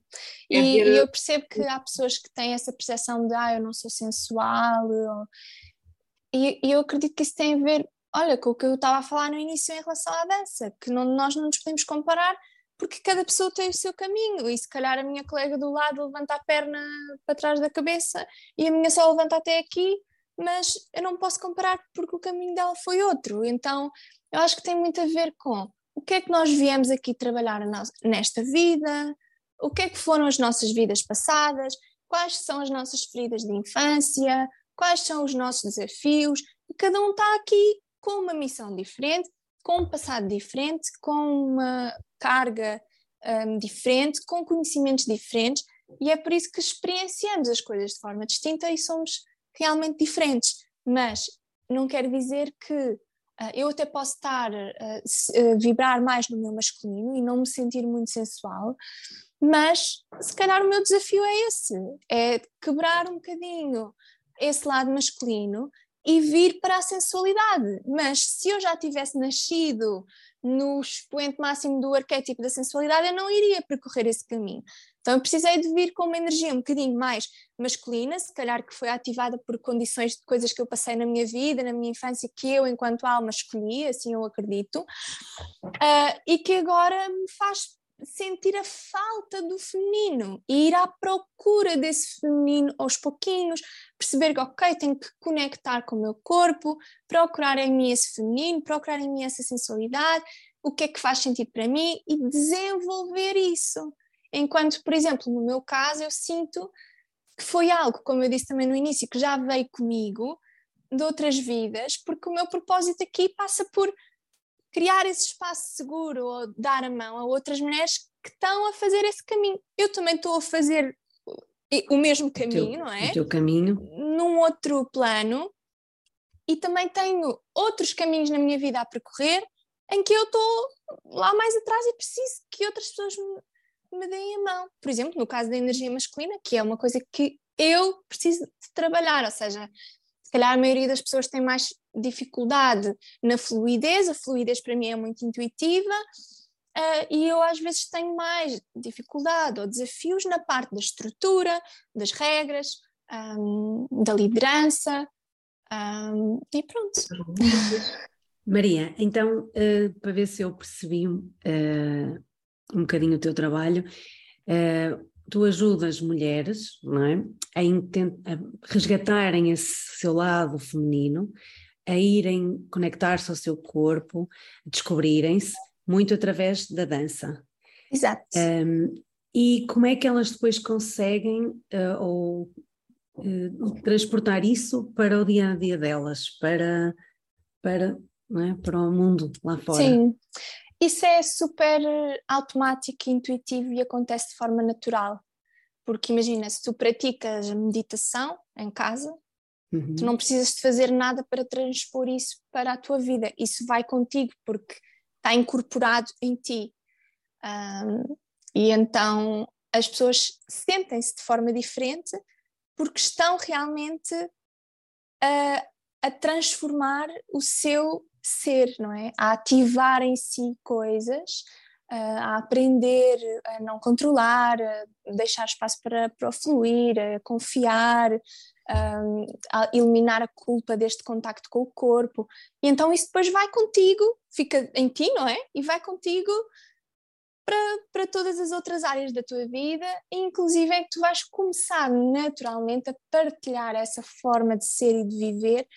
É e, eu percebo que há pessoas que têm essa percepção de ah, eu não sou sensual, ou e, e eu acredito que isso tem a ver, olha, com o que eu estava a falar no início em relação à dança, que não, nós não nos podemos comparar porque cada pessoa tem o seu caminho e se calhar a minha colega do lado levanta a perna para trás da cabeça e a minha só levanta até aqui, mas eu não posso comparar porque o caminho dela foi outro. Então eu acho que tem muito a ver com o que é que nós viemos aqui trabalhar nesta vida, o que é que foram as nossas vidas passadas, quais são as nossas feridas de infância, quais são os nossos desafios, e cada um está aqui com uma missão diferente, com um passado diferente, com uma carga um, diferente, com conhecimentos diferentes, e é por isso que experienciamos as coisas de forma distinta e somos realmente diferentes. Mas não quer dizer que uh, eu até posso estar uh, vibrar mais no meu masculino e não me sentir muito sensual, mas se calhar o meu desafio é esse: é quebrar um bocadinho esse lado masculino e vir para a sensualidade. Mas se eu já tivesse nascido no expoente máximo do arquétipo da sensualidade, eu não iria percorrer esse caminho. Então eu precisei de vir com uma energia um bocadinho mais masculina, se calhar que foi ativada por condições de coisas que eu passei na minha vida, na minha infância, que eu, enquanto alma, escolhi, assim eu acredito, uh, e que agora me faz sentir a falta do feminino e ir à procura desse feminino aos pouquinhos, perceber que, ok, tenho que conectar com o meu corpo, procurar em mim esse feminino, procurar em mim essa sensualidade, o que é que faz sentido para mim e desenvolver isso. Enquanto, por exemplo, no meu caso, eu sinto que foi algo, como eu disse também no início, que já veio comigo de outras vidas, porque o meu propósito aqui passa por criar esse espaço seguro ou dar a mão a outras mulheres que estão a fazer esse caminho. Eu também estou a fazer o mesmo caminho, teu, não é? O teu caminho. Num outro plano. E também tenho outros caminhos na minha vida a percorrer em que eu estou lá mais atrás e preciso que outras pessoas me, me deem a mão. Por exemplo, no caso da energia masculina, que é uma coisa que eu preciso de trabalhar, ou seja, se calhar a maioria das pessoas tem mais dificuldade na fluidez, a fluidez para mim é muito intuitiva, Uh, e eu às vezes tenho mais dificuldade ou desafios na parte da estrutura, das regras, um, da liderança um, e pronto. Maria, então, uh, para ver se eu percebi uh, um bocadinho o teu trabalho, tu ajudas mulheres não é? a, a resgatarem esse seu lado feminino, a irem conectar-se ao seu corpo, descobrirem-se muito através da dança. Exato. Um, e como é que elas depois conseguem uh, ou uh, transportar isso para o dia a dia delas, para, para, é? para o mundo lá fora? Sim, isso é super automático, intuitivo e acontece de forma natural. Porque imagina, se tu praticas a meditação em casa, uhum. tu não precisas de fazer nada para transpor isso para a tua vida. Isso vai contigo, porque está incorporado em ti. Um, e então as pessoas sentem-se de forma diferente porque estão realmente a, a, transformar o seu ser, não é? A ativar em si coisas, a aprender a não controlar, a deixar espaço para, para fluir, a confiar, a eliminar a culpa deste contacto com o corpo. E então isso depois vai contigo, fica em ti, não é? E vai contigo para, para todas as outras áreas da tua vida, e inclusive é que tu vais começar naturalmente a partilhar essa forma de ser e de viver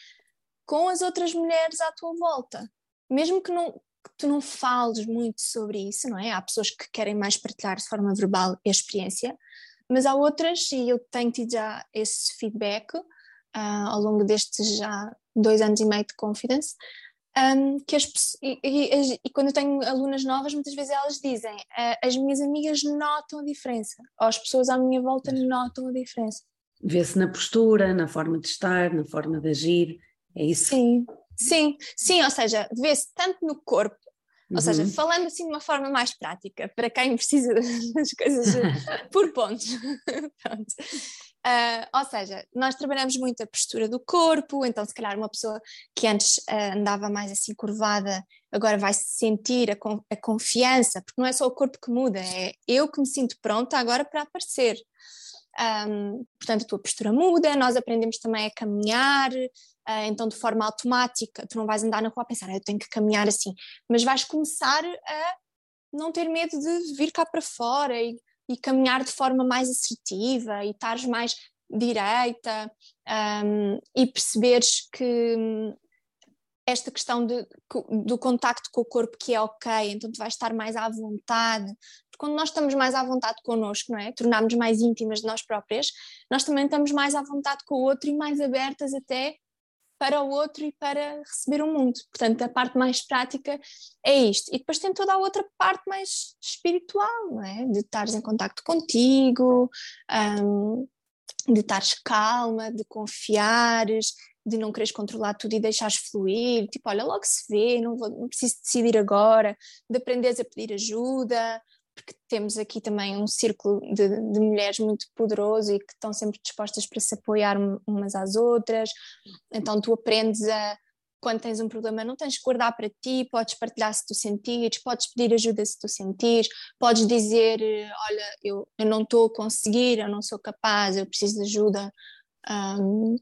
com as outras mulheres à tua volta. Mesmo que, não, que tu não fales muito sobre isso, não é? Há pessoas que querem mais partilhar de forma verbal a experiência, mas há outras, e eu tenho tido já esse feedback uh, ao longo destes já dois anos e meio de Confidence, um, que as, e, e, e, quando eu tenho alunas novas, muitas vezes elas dizem: uh, as minhas amigas notam a diferença, ou as pessoas à minha volta notam a diferença. Vê-se na postura, na forma de estar, na forma de agir, é isso? Sim, sim, sim, ou seja, vê-se tanto no corpo ou seja, uhum. falando assim de uma forma mais prática, para quem precisa <laughs> das coisas <laughs> por pontos. <laughs> Uh, ou seja, nós trabalhamos muito a postura do corpo, então se calhar uma pessoa que antes uh, andava mais assim curvada, agora vai sentir a, a, confiança, porque não é só o corpo que muda, é eu que me sinto pronta agora para aparecer. Um, portanto, a tua postura muda, nós aprendemos também a caminhar, uh, então de forma automática, tu não vais andar na rua a pensar, ah, eu tenho que caminhar assim, mas vais começar a não ter medo de vir cá para fora e, e caminhar de forma mais assertiva e estares mais direita um, e perceberes que esta questão de, do contacto com o corpo que é ok, então tu vais estar mais à vontade, porque quando nós estamos mais à vontade connosco, não é? Tornarmos mais íntimas de nós próprias, nós também estamos mais à vontade com o outro e mais abertas até para o outro e para receber o mundo. Portanto, a parte mais prática é isto. E depois tem toda a outra parte mais espiritual, não é? De estares em contacto contigo, um, de estares calma, de confiares, de não quereres controlar tudo e deixares fluir, tipo, olha, logo se vê, não, vou, não preciso decidir agora, de aprenderes a pedir ajuda, porque temos aqui também um círculo de, de, mulheres muito poderoso e que estão sempre dispostas para se apoiar umas às outras, então tu aprendes a, quando tens um problema, não tens que guardar para ti, podes partilhar se tu sentires, podes pedir ajuda se tu sentires, podes dizer, olha, eu, eu não estou a conseguir, eu não sou capaz, eu preciso de ajuda, um,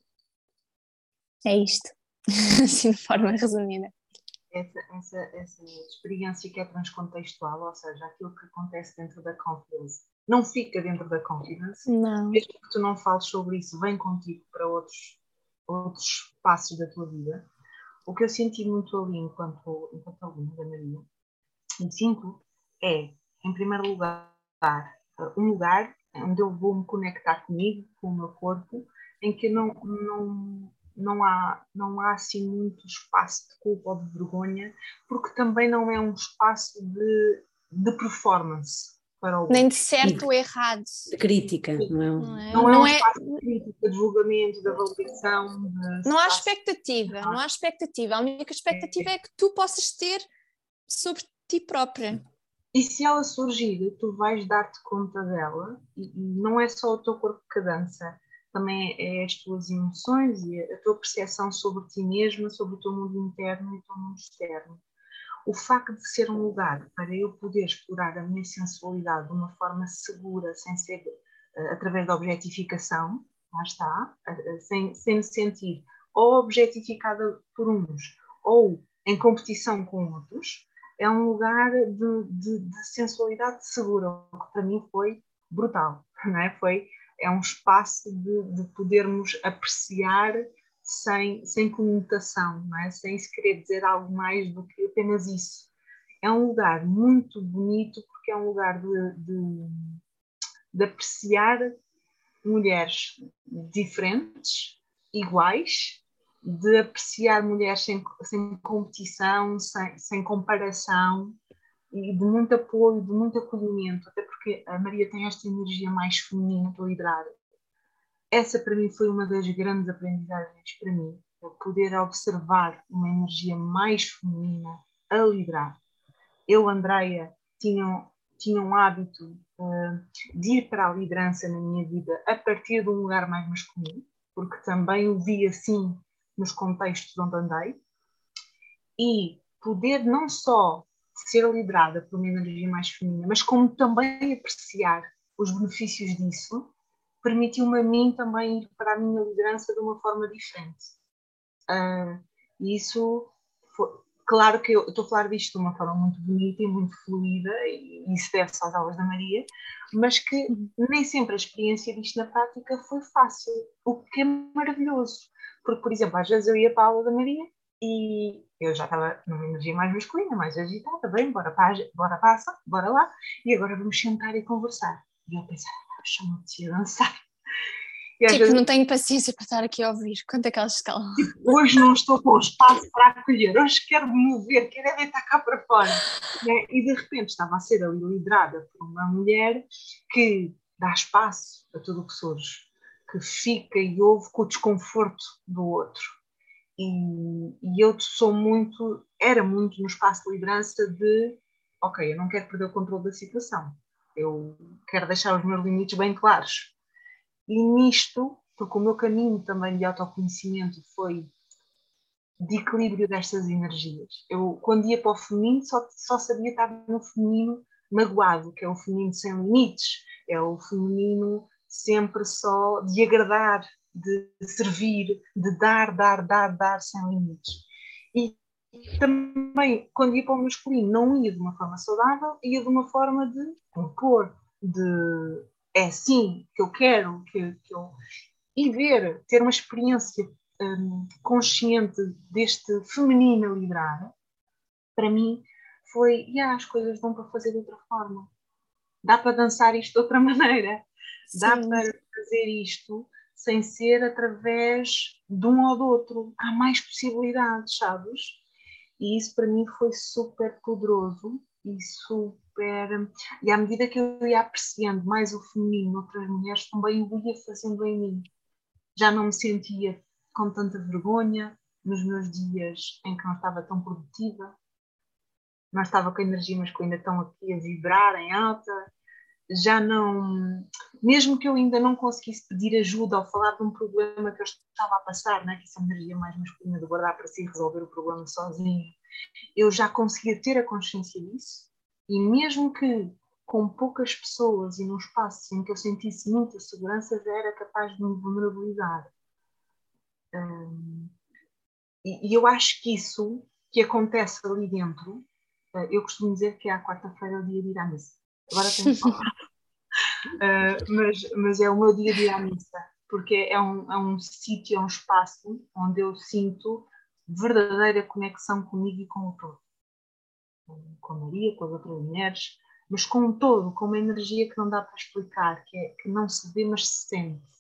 é isto, <laughs> assim de forma resumida. Essa, essa, essa experiência que é transcontextual, ou seja, aquilo que acontece dentro da confidence, não fica dentro da confidence, não. mesmo que tu não fales sobre isso, vem contigo para outros, outros espaços da tua vida. O que eu senti muito ali enquanto, enquanto aluna da Maria, e sinto, é, em primeiro lugar, um lugar onde eu vou me conectar comigo, com o meu corpo, em que não, não, não, há, não há assim muito espaço de culpa ou de vergonha, porque também não é um espaço de, de performance. Para o Nem de certo ou errado. De crítica, não é? Não é, não é um é... espaço de crítica, de julgamento, de avaliação. De não há expectativa, não há expectativa. A única expectativa é, é que tu possas ter sobre ti própria. E se ela surgir, tu vais dar-te conta dela, e, não é só o teu corpo que dança, também é as tuas emoções e a tua percepção sobre ti mesma, sobre o teu mundo interno e o teu mundo externo. O facto de ser um lugar para eu poder explorar a minha sensualidade de uma forma segura, sem ser uh, através da objetificação, lá está, sem, sem me sentir ou objetificada por uns ou em competição com outros, é um lugar de, de, de sensualidade segura, o que para mim foi brutal, <laughs> não é? Foi, é um espaço de, de podermos apreciar sem, sem conotação, é? sem se querer dizer algo mais do que apenas isso. É um lugar muito bonito porque é um lugar de, de, de apreciar mulheres diferentes, iguais, de apreciar mulheres sem, sem competição, sem, sem comparação e de muito apoio, de muito acolhimento, até porque a Maria tem esta energia mais feminina liderar. Essa para mim foi uma das grandes aprendizagens para mim, é poder observar uma energia mais feminina a liderar. Eu, Andreia, tinha, tinha um hábito uh, de ir para a liderança na minha vida a partir de um lugar mais masculino, porque também o vi assim nos contextos onde andei e poder não só ser liderada por uma energia mais feminina, mas como também apreciar os benefícios disso, permitiu-me a mim também ir para a minha liderança de uma forma diferente. Uh, e isso, foi, claro que eu estou a falar disto de uma forma muito bonita e muito fluida, e isso deve-se às aulas da Maria, mas que nem sempre a experiência disto na prática foi fácil, o que é maravilhoso. Porque, por exemplo, às vezes eu ia para a aula da Maria e eu já estava numa energia mais masculina, mais agitada, bem, bora, para, bora passa, bora lá, e agora vamos sentar e conversar. E eu pensava, ah, chama-te a dançar. E tipo, vezes, não tenho paciência para estar aqui a ouvir. Quanto é que elas escalam? Tipo, hoje não estou com espaço para acolher, hoje quero me mover, quero é deitar cá para fora. Né? E de repente estava a ser ali liderada por uma mulher que dá espaço a tudo o que surge que fica e ouve com o desconforto do outro. E, e eu sou muito, era muito no espaço de liderança de, ok, eu não quero perder o controle da situação, eu quero deixar os meus limites bem claros. E nisto, porque o meu caminho também de autoconhecimento foi de equilíbrio destas energias. Eu, quando ia para o feminino, só, só sabia estar no feminino magoado, que é o feminino sem limites, é o feminino sempre só de agradar, de servir, de dar, dar, dar, dar sem limites. E também, quando ia para o masculino, não ia de uma forma saudável, ia de uma forma de impor, de é assim que eu quero, que, que eu. E ver, ter uma experiência um, consciente deste feminino a liderar, para mim foi, e yeah, as coisas dão para fazer de outra forma. Dá para dançar isto de outra <laughs> maneira. Dá Sim. para fazer isto sem ser através de um ou do outro. Há mais possibilidades, sabes? E isso para mim foi super poderoso e super. E à medida que eu ia apreciando mais o feminino outras mulheres, também o ia fazendo em mim. Já não me sentia com tanta vergonha nos meus dias em que não estava tão produtiva, não estava com energia masculina tão aqui a vibrar em alta, já não, mesmo que eu ainda não conseguisse pedir ajuda ou falar de um problema que eu estava a passar, né, que essa energia mais masculina de guardar para si resolver o problema sozinho, eu já conseguia ter a consciência disso e mesmo que com poucas pessoas e num espaço em que eu sentisse muita segurança, já era capaz de me vulnerabilizar. Um, e, e eu acho que isso que acontece ali dentro, uh, eu costumo dizer que é a quarta-feira o dia de ir à missa agora tenho que falar. uh, <laughs> mas, mas é o meu dia a dia à missa, porque é um, é um sítio, é um espaço onde eu sinto verdadeira conexão comigo e com o todo. Com a Maria, com as outras mulheres, mas com um todo, com uma energia que não dá para explicar, que, é, que não se vê, mas se sente.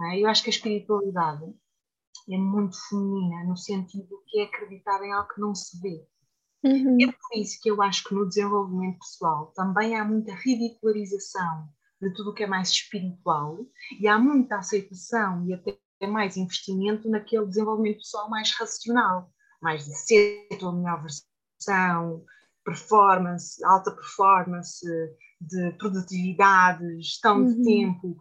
É? Eu acho que a espiritualidade é muito feminina, no sentido que é acreditar em algo que não se vê. Uhum. É por isso que eu acho que no desenvolvimento pessoal também há muita ridicularização de tudo o que é mais espiritual e há muita aceitação e até mais investimento naquele desenvolvimento pessoal mais racional, mais de ser a tua melhor versão, performance, alta performance, de produtividade, gestão uhum. de tempo,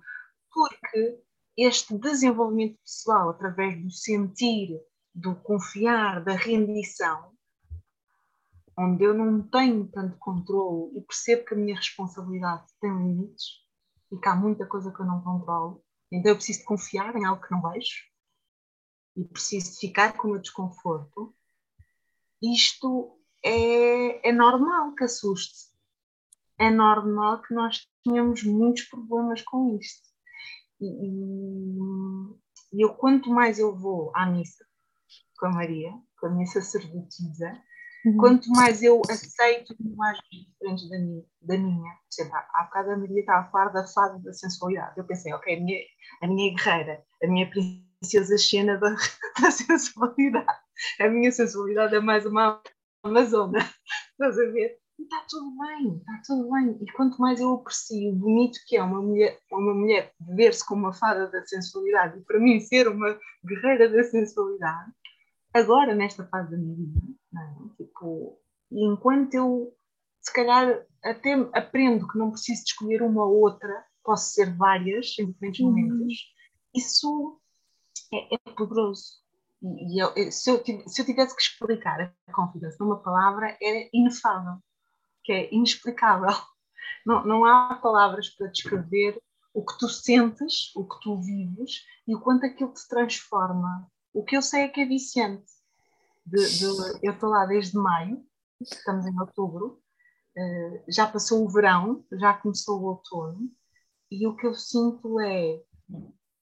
porque este desenvolvimento pessoal através do sentir, do confiar, da rendição, onde eu não tenho tanto controle e percebo que a minha responsabilidade tem limites e que há muita coisa que eu não controlo, então eu preciso confiar em algo que não vejo e preciso ficar com o meu desconforto. Isto é, é normal que assuste. É normal que nós tenhamos muitos problemas com isto. E, e eu, quanto mais eu vou à missa com a Maria, com a minha sacerdotisa, uhum. quanto mais eu aceito linguagens diferentes da minha, da minha por exemplo, há, bocado a Maria estava a falar da fase da sensualidade. Eu pensei, ok, a minha, a minha guerreira, a minha princesa Xena da, <laughs> da sensualidade. A minha sensualidade é mais uma Amazona. Estás a ver? Está tudo bem, está tudo bem. E quanto mais eu aprecio o bonito que é uma mulher, uma mulher ver-se como uma fada da sensualidade e para mim ser uma guerreira da sensualidade, agora nesta fase da minha vida, é? tipo, e enquanto eu se calhar até aprendo que não preciso de escolher uma ou outra, posso ser várias em diferentes uhum. momentos, isso é, é poderoso. E eu, se, eu, se eu tivesse que explicar a confiança numa palavra, é inefável, que é inexplicável. <laughs> Não, não há palavras para descrever o que tu sentes, o que tu vives e o quanto aquilo te transforma. O que eu sei é que é viciante. De, de, eu estou lá desde maio, estamos em outubro, uh, já passou o verão, já começou o outono, e o que eu sinto é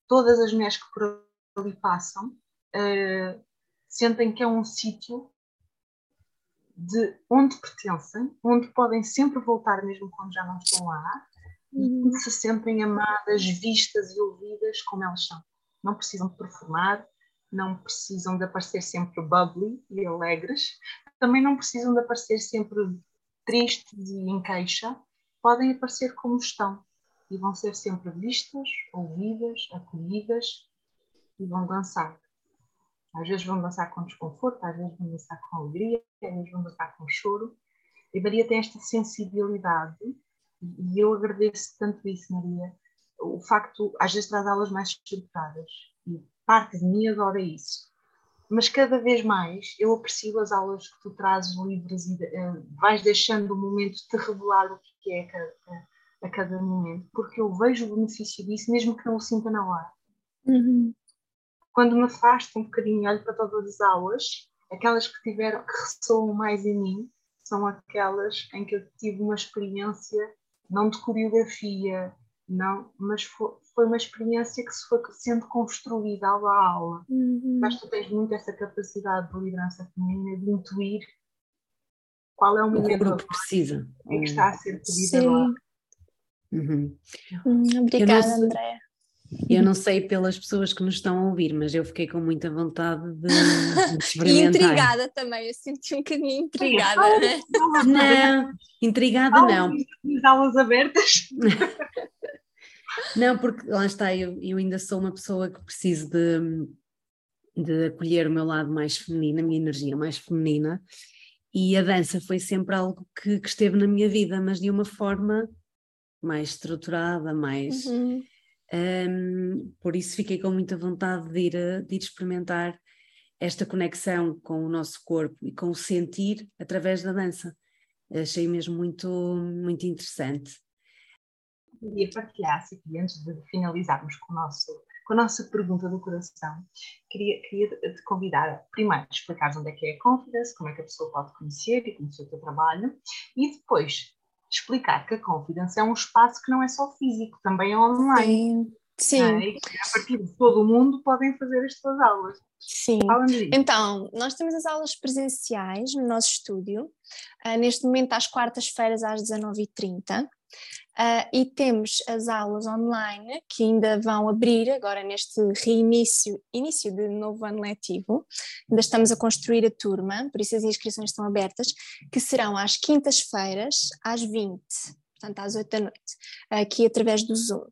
todas as mulheres que por ali passam uh, sentem que é um sítio de onde pertencem, onde podem sempre voltar mesmo quando já não estão lá, uhum. e se sentem amadas, vistas e ouvidas como elas são. Não precisam de performar, não precisam de aparecer sempre bubbly e alegres, também não precisam de aparecer sempre tristes e em queixa, podem aparecer como estão e vão ser sempre vistas, ouvidas, acolhidas e vão dançar. Às vezes vão dançar com desconforto, às vezes vão dançar com alegria, às vezes vão dançar com choro. E Maria tem esta sensibilidade e eu agradeço tanto isso, Maria. O facto, às vezes traz aulas mais estruturadas e parte de mim adora isso. Mas cada vez mais eu aprecio as aulas que tu trazes livres e uh, vais deixando o momento de te revelar o que é a cada, a cada momento, porque eu vejo o benefício disso mesmo que não o sinta na hora. Uhum quando me afasto um bocadinho, olho para todas as aulas, aquelas que tiveram, que ressoam mais em mim, são aquelas em que eu tive uma experiência, não de coreografia, não, mas foi, foi uma experiência que se foi sendo construída aula a aula. Uhum. Mas tu tens muito essa capacidade de liderança feminina de intuir qual é o momento que o grupo precisa. que está a ser pedido agora. Uhum. Hum, obrigada, Andréa. Eu não sei pelas pessoas que nos estão a ouvir, mas eu fiquei com muita vontade de, de <laughs> experimentar. e intrigada também, eu senti um bocadinho intrigada. Né? Não, intrigada não. Aulas abertas. <laughs> Não, porque lá está, eu, eu ainda sou uma pessoa que preciso de, de acolher o meu lado mais feminino, a minha energia mais feminina, e a dança foi sempre algo que, que esteve na minha vida, mas de uma forma mais estruturada, mais. Uhum um, por isso fiquei com muita vontade de ir, de ir experimentar esta conexão com o nosso corpo e com o sentir através da dança. Achei mesmo muito, muito interessante. Queria partilhar, se aqui, antes de finalizarmos com, o nosso, com a nossa pergunta do coração, queria, queria te convidar, primeiro, a explicar onde é que é a Confidence, como é que a pessoa pode conhecer e conhecer o teu trabalho, e depois explicar que a Confidence é um espaço que não é só físico, também é online. Sim. Sim. É? a partir de todo o mundo podem fazer as suas aulas. Sim. Então, nós temos as aulas presenciais no nosso estúdio, uh, neste momento às quartas-feiras às 19h30. Uh, e temos as aulas online que ainda vão abrir agora neste reinício, início de novo ano letivo. Ainda estamos a construir a turma, por isso as inscrições estão abertas, que serão às quintas-feiras, às 20, portanto às 8 da noite, aqui através do Zoom.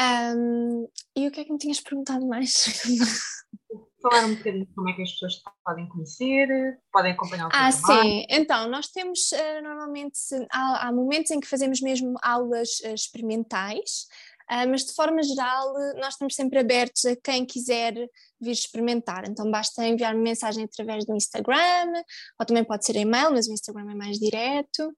Um, e o que é que me tinhas perguntado mais? <laughs> falar um bocadinho como é que as pessoas podem conhecer, podem acompanhar o Ah, trabalho. sim. Então, nós temos uh, normalmente, há, há, momentos em que fazemos mesmo aulas uh, experimentais, uh, mas de forma geral nós estamos sempre abertos a quem quiser vir experimentar. Então basta enviar-me mensagem através do Instagram, ou também pode ser e-mail, mas o Instagram é mais direto.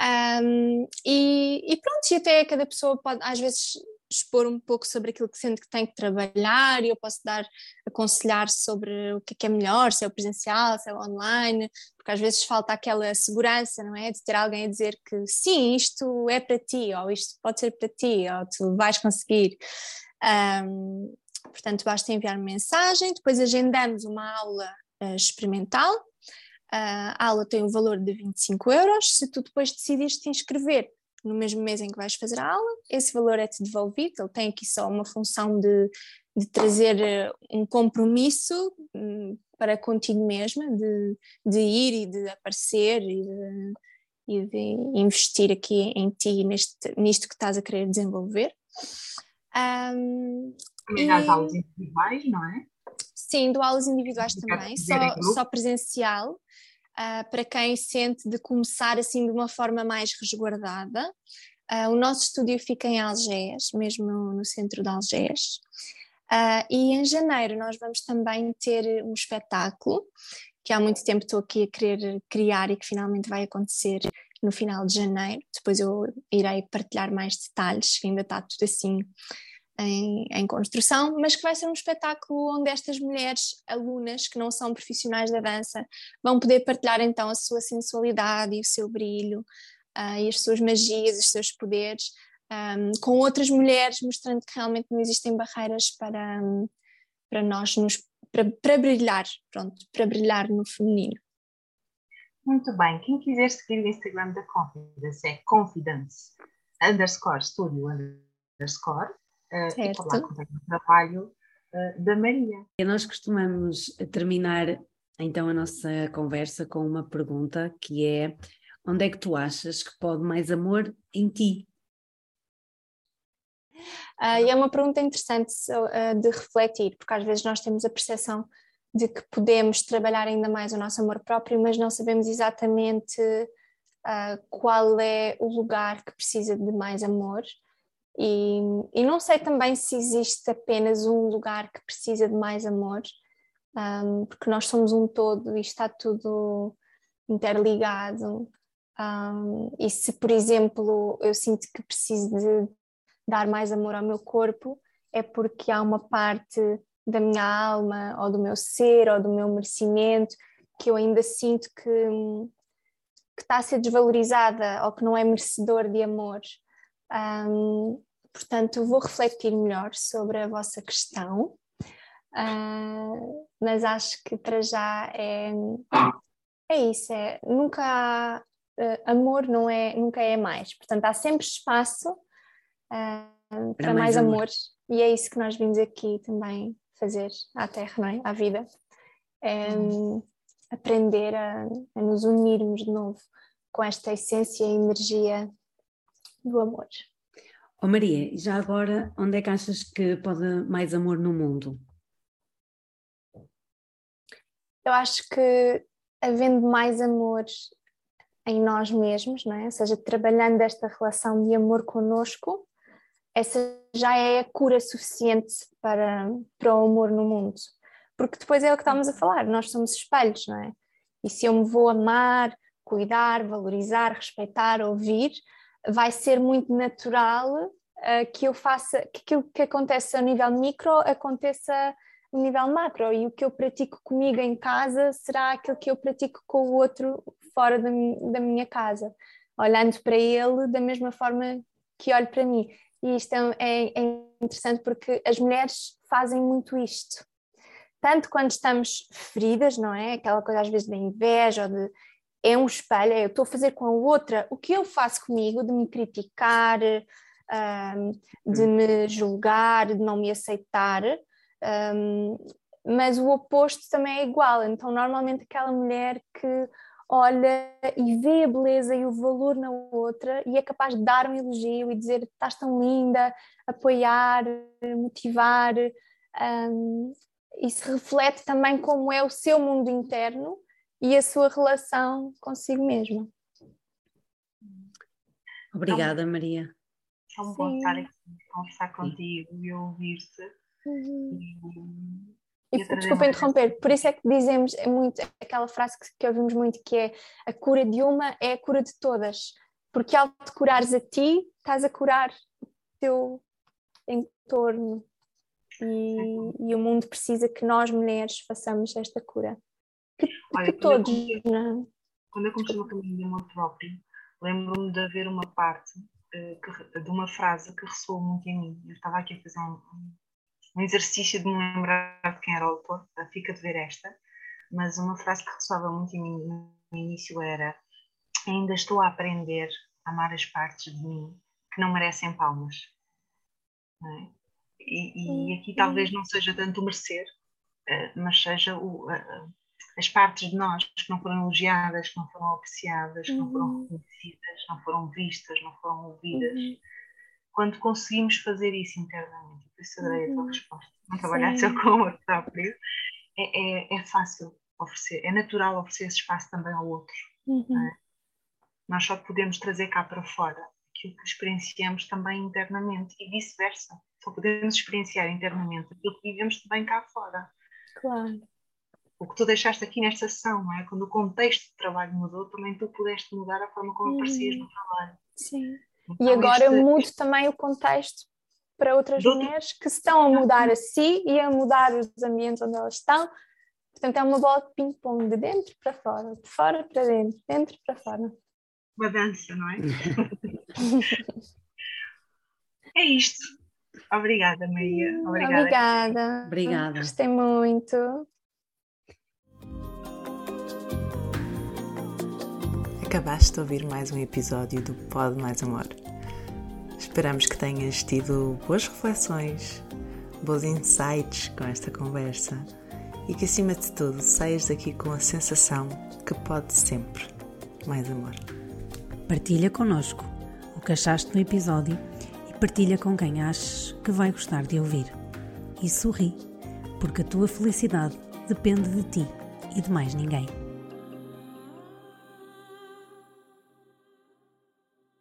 Um, e, e pronto, e até cada pessoa pode, às vezes expor um pouco sobre aquilo que sente que tem que trabalhar e eu posso dar, aconselhar sobre o que é, que é melhor, se é o presencial, se é o online, porque às vezes falta aquela segurança, não é? De ter alguém a dizer que sim, isto é para ti, ou isto pode ser para ti, ou tu vais conseguir. Um, portanto, basta enviar mensagem, depois agendamos uma aula uh, experimental. Uh, a aula tem um valor de 25 euros. Se tu depois decidires te inscrever no mesmo mês em que vais fazer a aula, esse valor é-te devolvido, ele tem aqui só uma função de, de trazer eh, um compromisso hum, para contigo mesma, de, de ir e de aparecer e de, e de investir aqui em ti, neste, nisto que estás a querer desenvolver. Um, e... aulas individuais, não é? Sim, dou aulas individuais também, só, só presencial uh, para quem sente de começar assim de uma forma mais resguardada. Uh, o nosso estúdio fica em Algés, mesmo no, centro de Algés. Uh, e em janeiro nós vamos também ter um espetáculo que há muito tempo estou aqui a querer criar e que finalmente vai acontecer no final de janeiro. Depois eu irei partilhar mais detalhes, que ainda está tudo assim em, em, construção, mas que vai ser um espetáculo onde estas mulheres alunas que não são profissionais da dança vão poder partilhar então a sua sensualidade e o seu brilho uh, e as suas magias, os seus poderes um, com outras mulheres, mostrando que realmente não existem barreiras para, um, para nós nos, para, para brilhar, pronto, para brilhar no feminino. Muito bem, quem quiser seguir o Instagram da Confidence é confidence underscore studio underscore uh, e por lá o trabalho uh, da Maria. E nós costumamos terminar então a nossa conversa com uma pergunta que é onde é que tu achas que pode mais amor em ti? Uh, e é uma pergunta interessante uh, de refletir, porque às vezes nós temos a percepção de que podemos trabalhar ainda mais o nosso amor próprio, mas não sabemos exatamente uh, qual é o lugar que precisa de mais amor e, e, não sei também se existe apenas um lugar que precisa de mais amor, um, porque nós somos um todo e está tudo interligado. Um, e se, por exemplo, eu sinto que preciso de dar mais amor ao meu corpo, é porque há uma parte da minha alma, ou do meu ser, ou do meu merecimento, que eu ainda sinto que, que está a ser desvalorizada ou que não é merecedor de amor. Um, portanto, vou refletir melhor sobre a vossa questão, uh, mas acho que para já é, é isso, é, nunca há, uh, amor não é, nunca é mais, portanto há sempre espaço uh, para, mais, mais amor. amor. e é isso que nós vimos aqui também fazer à Terra, não é? à vida, é, hum. aprender a, a nos unirmos de novo com esta essência e energia do amor. Oh Maria, já agora, onde é que achas que pode mais amor no mundo? Eu acho que havendo mais amor em nós mesmos, não é? ou seja, trabalhando esta relação de amor conosco, essa já é a cura suficiente para, para o amor no mundo. Porque depois é o que estamos a falar, nós somos espelhos, não é? E se eu me vou amar, cuidar, valorizar, respeitar, ouvir, vai ser muito natural uh, que eu faça, que aquilo que acontece a nível micro aconteça a nível macro e o que eu pratico comigo em casa será aquilo que eu pratico com o outro fora da, da minha casa, olhando para ele da mesma forma que olho para mim. e isto é, é, é interessante porque as mulheres fazem muito isto. Tanto quando estamos feridas, não é? Aquela coisa às vezes da inveja ou de é um espelho, é eu estou a fazer com a outra o que eu faço comigo, de me criticar, um, de hum. me julgar, de não me aceitar, um, mas o oposto também é igual. Então, normalmente, aquela mulher que olha e vê a beleza e o valor na outra e é capaz de dar um elogio e dizer estás tão linda, apoiar, motivar. Um, isso reflete também como é o seu mundo interno e a sua relação consigo mesma. Obrigada, Maria. É um bom estar aqui conversar contigo e ouvir-te. Uhum. E, e desculpa interromper, por isso é que dizemos é muito aquela frase que, que, ouvimos muito que é a cura de uma é a cura de todas, porque ao te curares a ti, estás a curar o teu entorno e, e o mundo precisa que nós mulheres façamos esta cura. Olha, que todos, quando eu, é? quando eu comecei o caminho de amor próprio, lembro-me de haver uma parte uh, que, de uma frase que ressoou muito em mim. Eu estava aqui a fazer um, um exercício de me lembrar de quem era o autor, fica de ver esta, mas uma frase que ressoava muito em mim no início era ainda estou a aprender a amar as partes de mim que não merecem palmas. Não é? e, e, aqui talvez não seja tanto o merecer, eh, mas seja o, as partes de nós que não foram elogiadas, que não foram apreciadas, que não foram uhum. reconhecidas, não foram vistas, não foram ouvidas. Uhum. Quando conseguimos fazer isso internamente, por isso adorei a tua uhum. resposta, não trabalhar só com o outro próprio, é, é, é, fácil oferecer, é natural oferecer esse espaço também ao outro. Uhum. É? Nós só podemos trazer cá para fora aquilo que experienciamos também internamente e vice-versa. Só podemos experienciar internamente aquilo que vivemos também cá fora. Claro o que tu deixaste aqui nesta sessão, não é? Quando o contexto de trabalho mudou, também tu pudeste mudar a forma como aparecias no trabalho. Sim. Então, e agora este... mudo também o contexto para outras Do... mulheres que estão a mudar a si e a mudar os ambientes onde elas estão. Portanto, é uma bola de ping-pong de dentro para fora, de fora para dentro, dentro para fora. Uma dança, não é? <laughs> é isto. Obrigada, Maria. Obrigada. Obrigada. Obrigada. Gostei muito. Acabaste de ouvir mais um episódio do Pod Mais Amor. Esperamos que tenhas tido boas reflexões, bons insights com esta conversa e que, acima de tudo, saias daqui com a sensação que pode sempre mais amor. Partilha connosco o que achaste no episódio e partilha com quem achas que vai gostar de ouvir. E sorri, porque a tua felicidade depende de ti e de mais ninguém.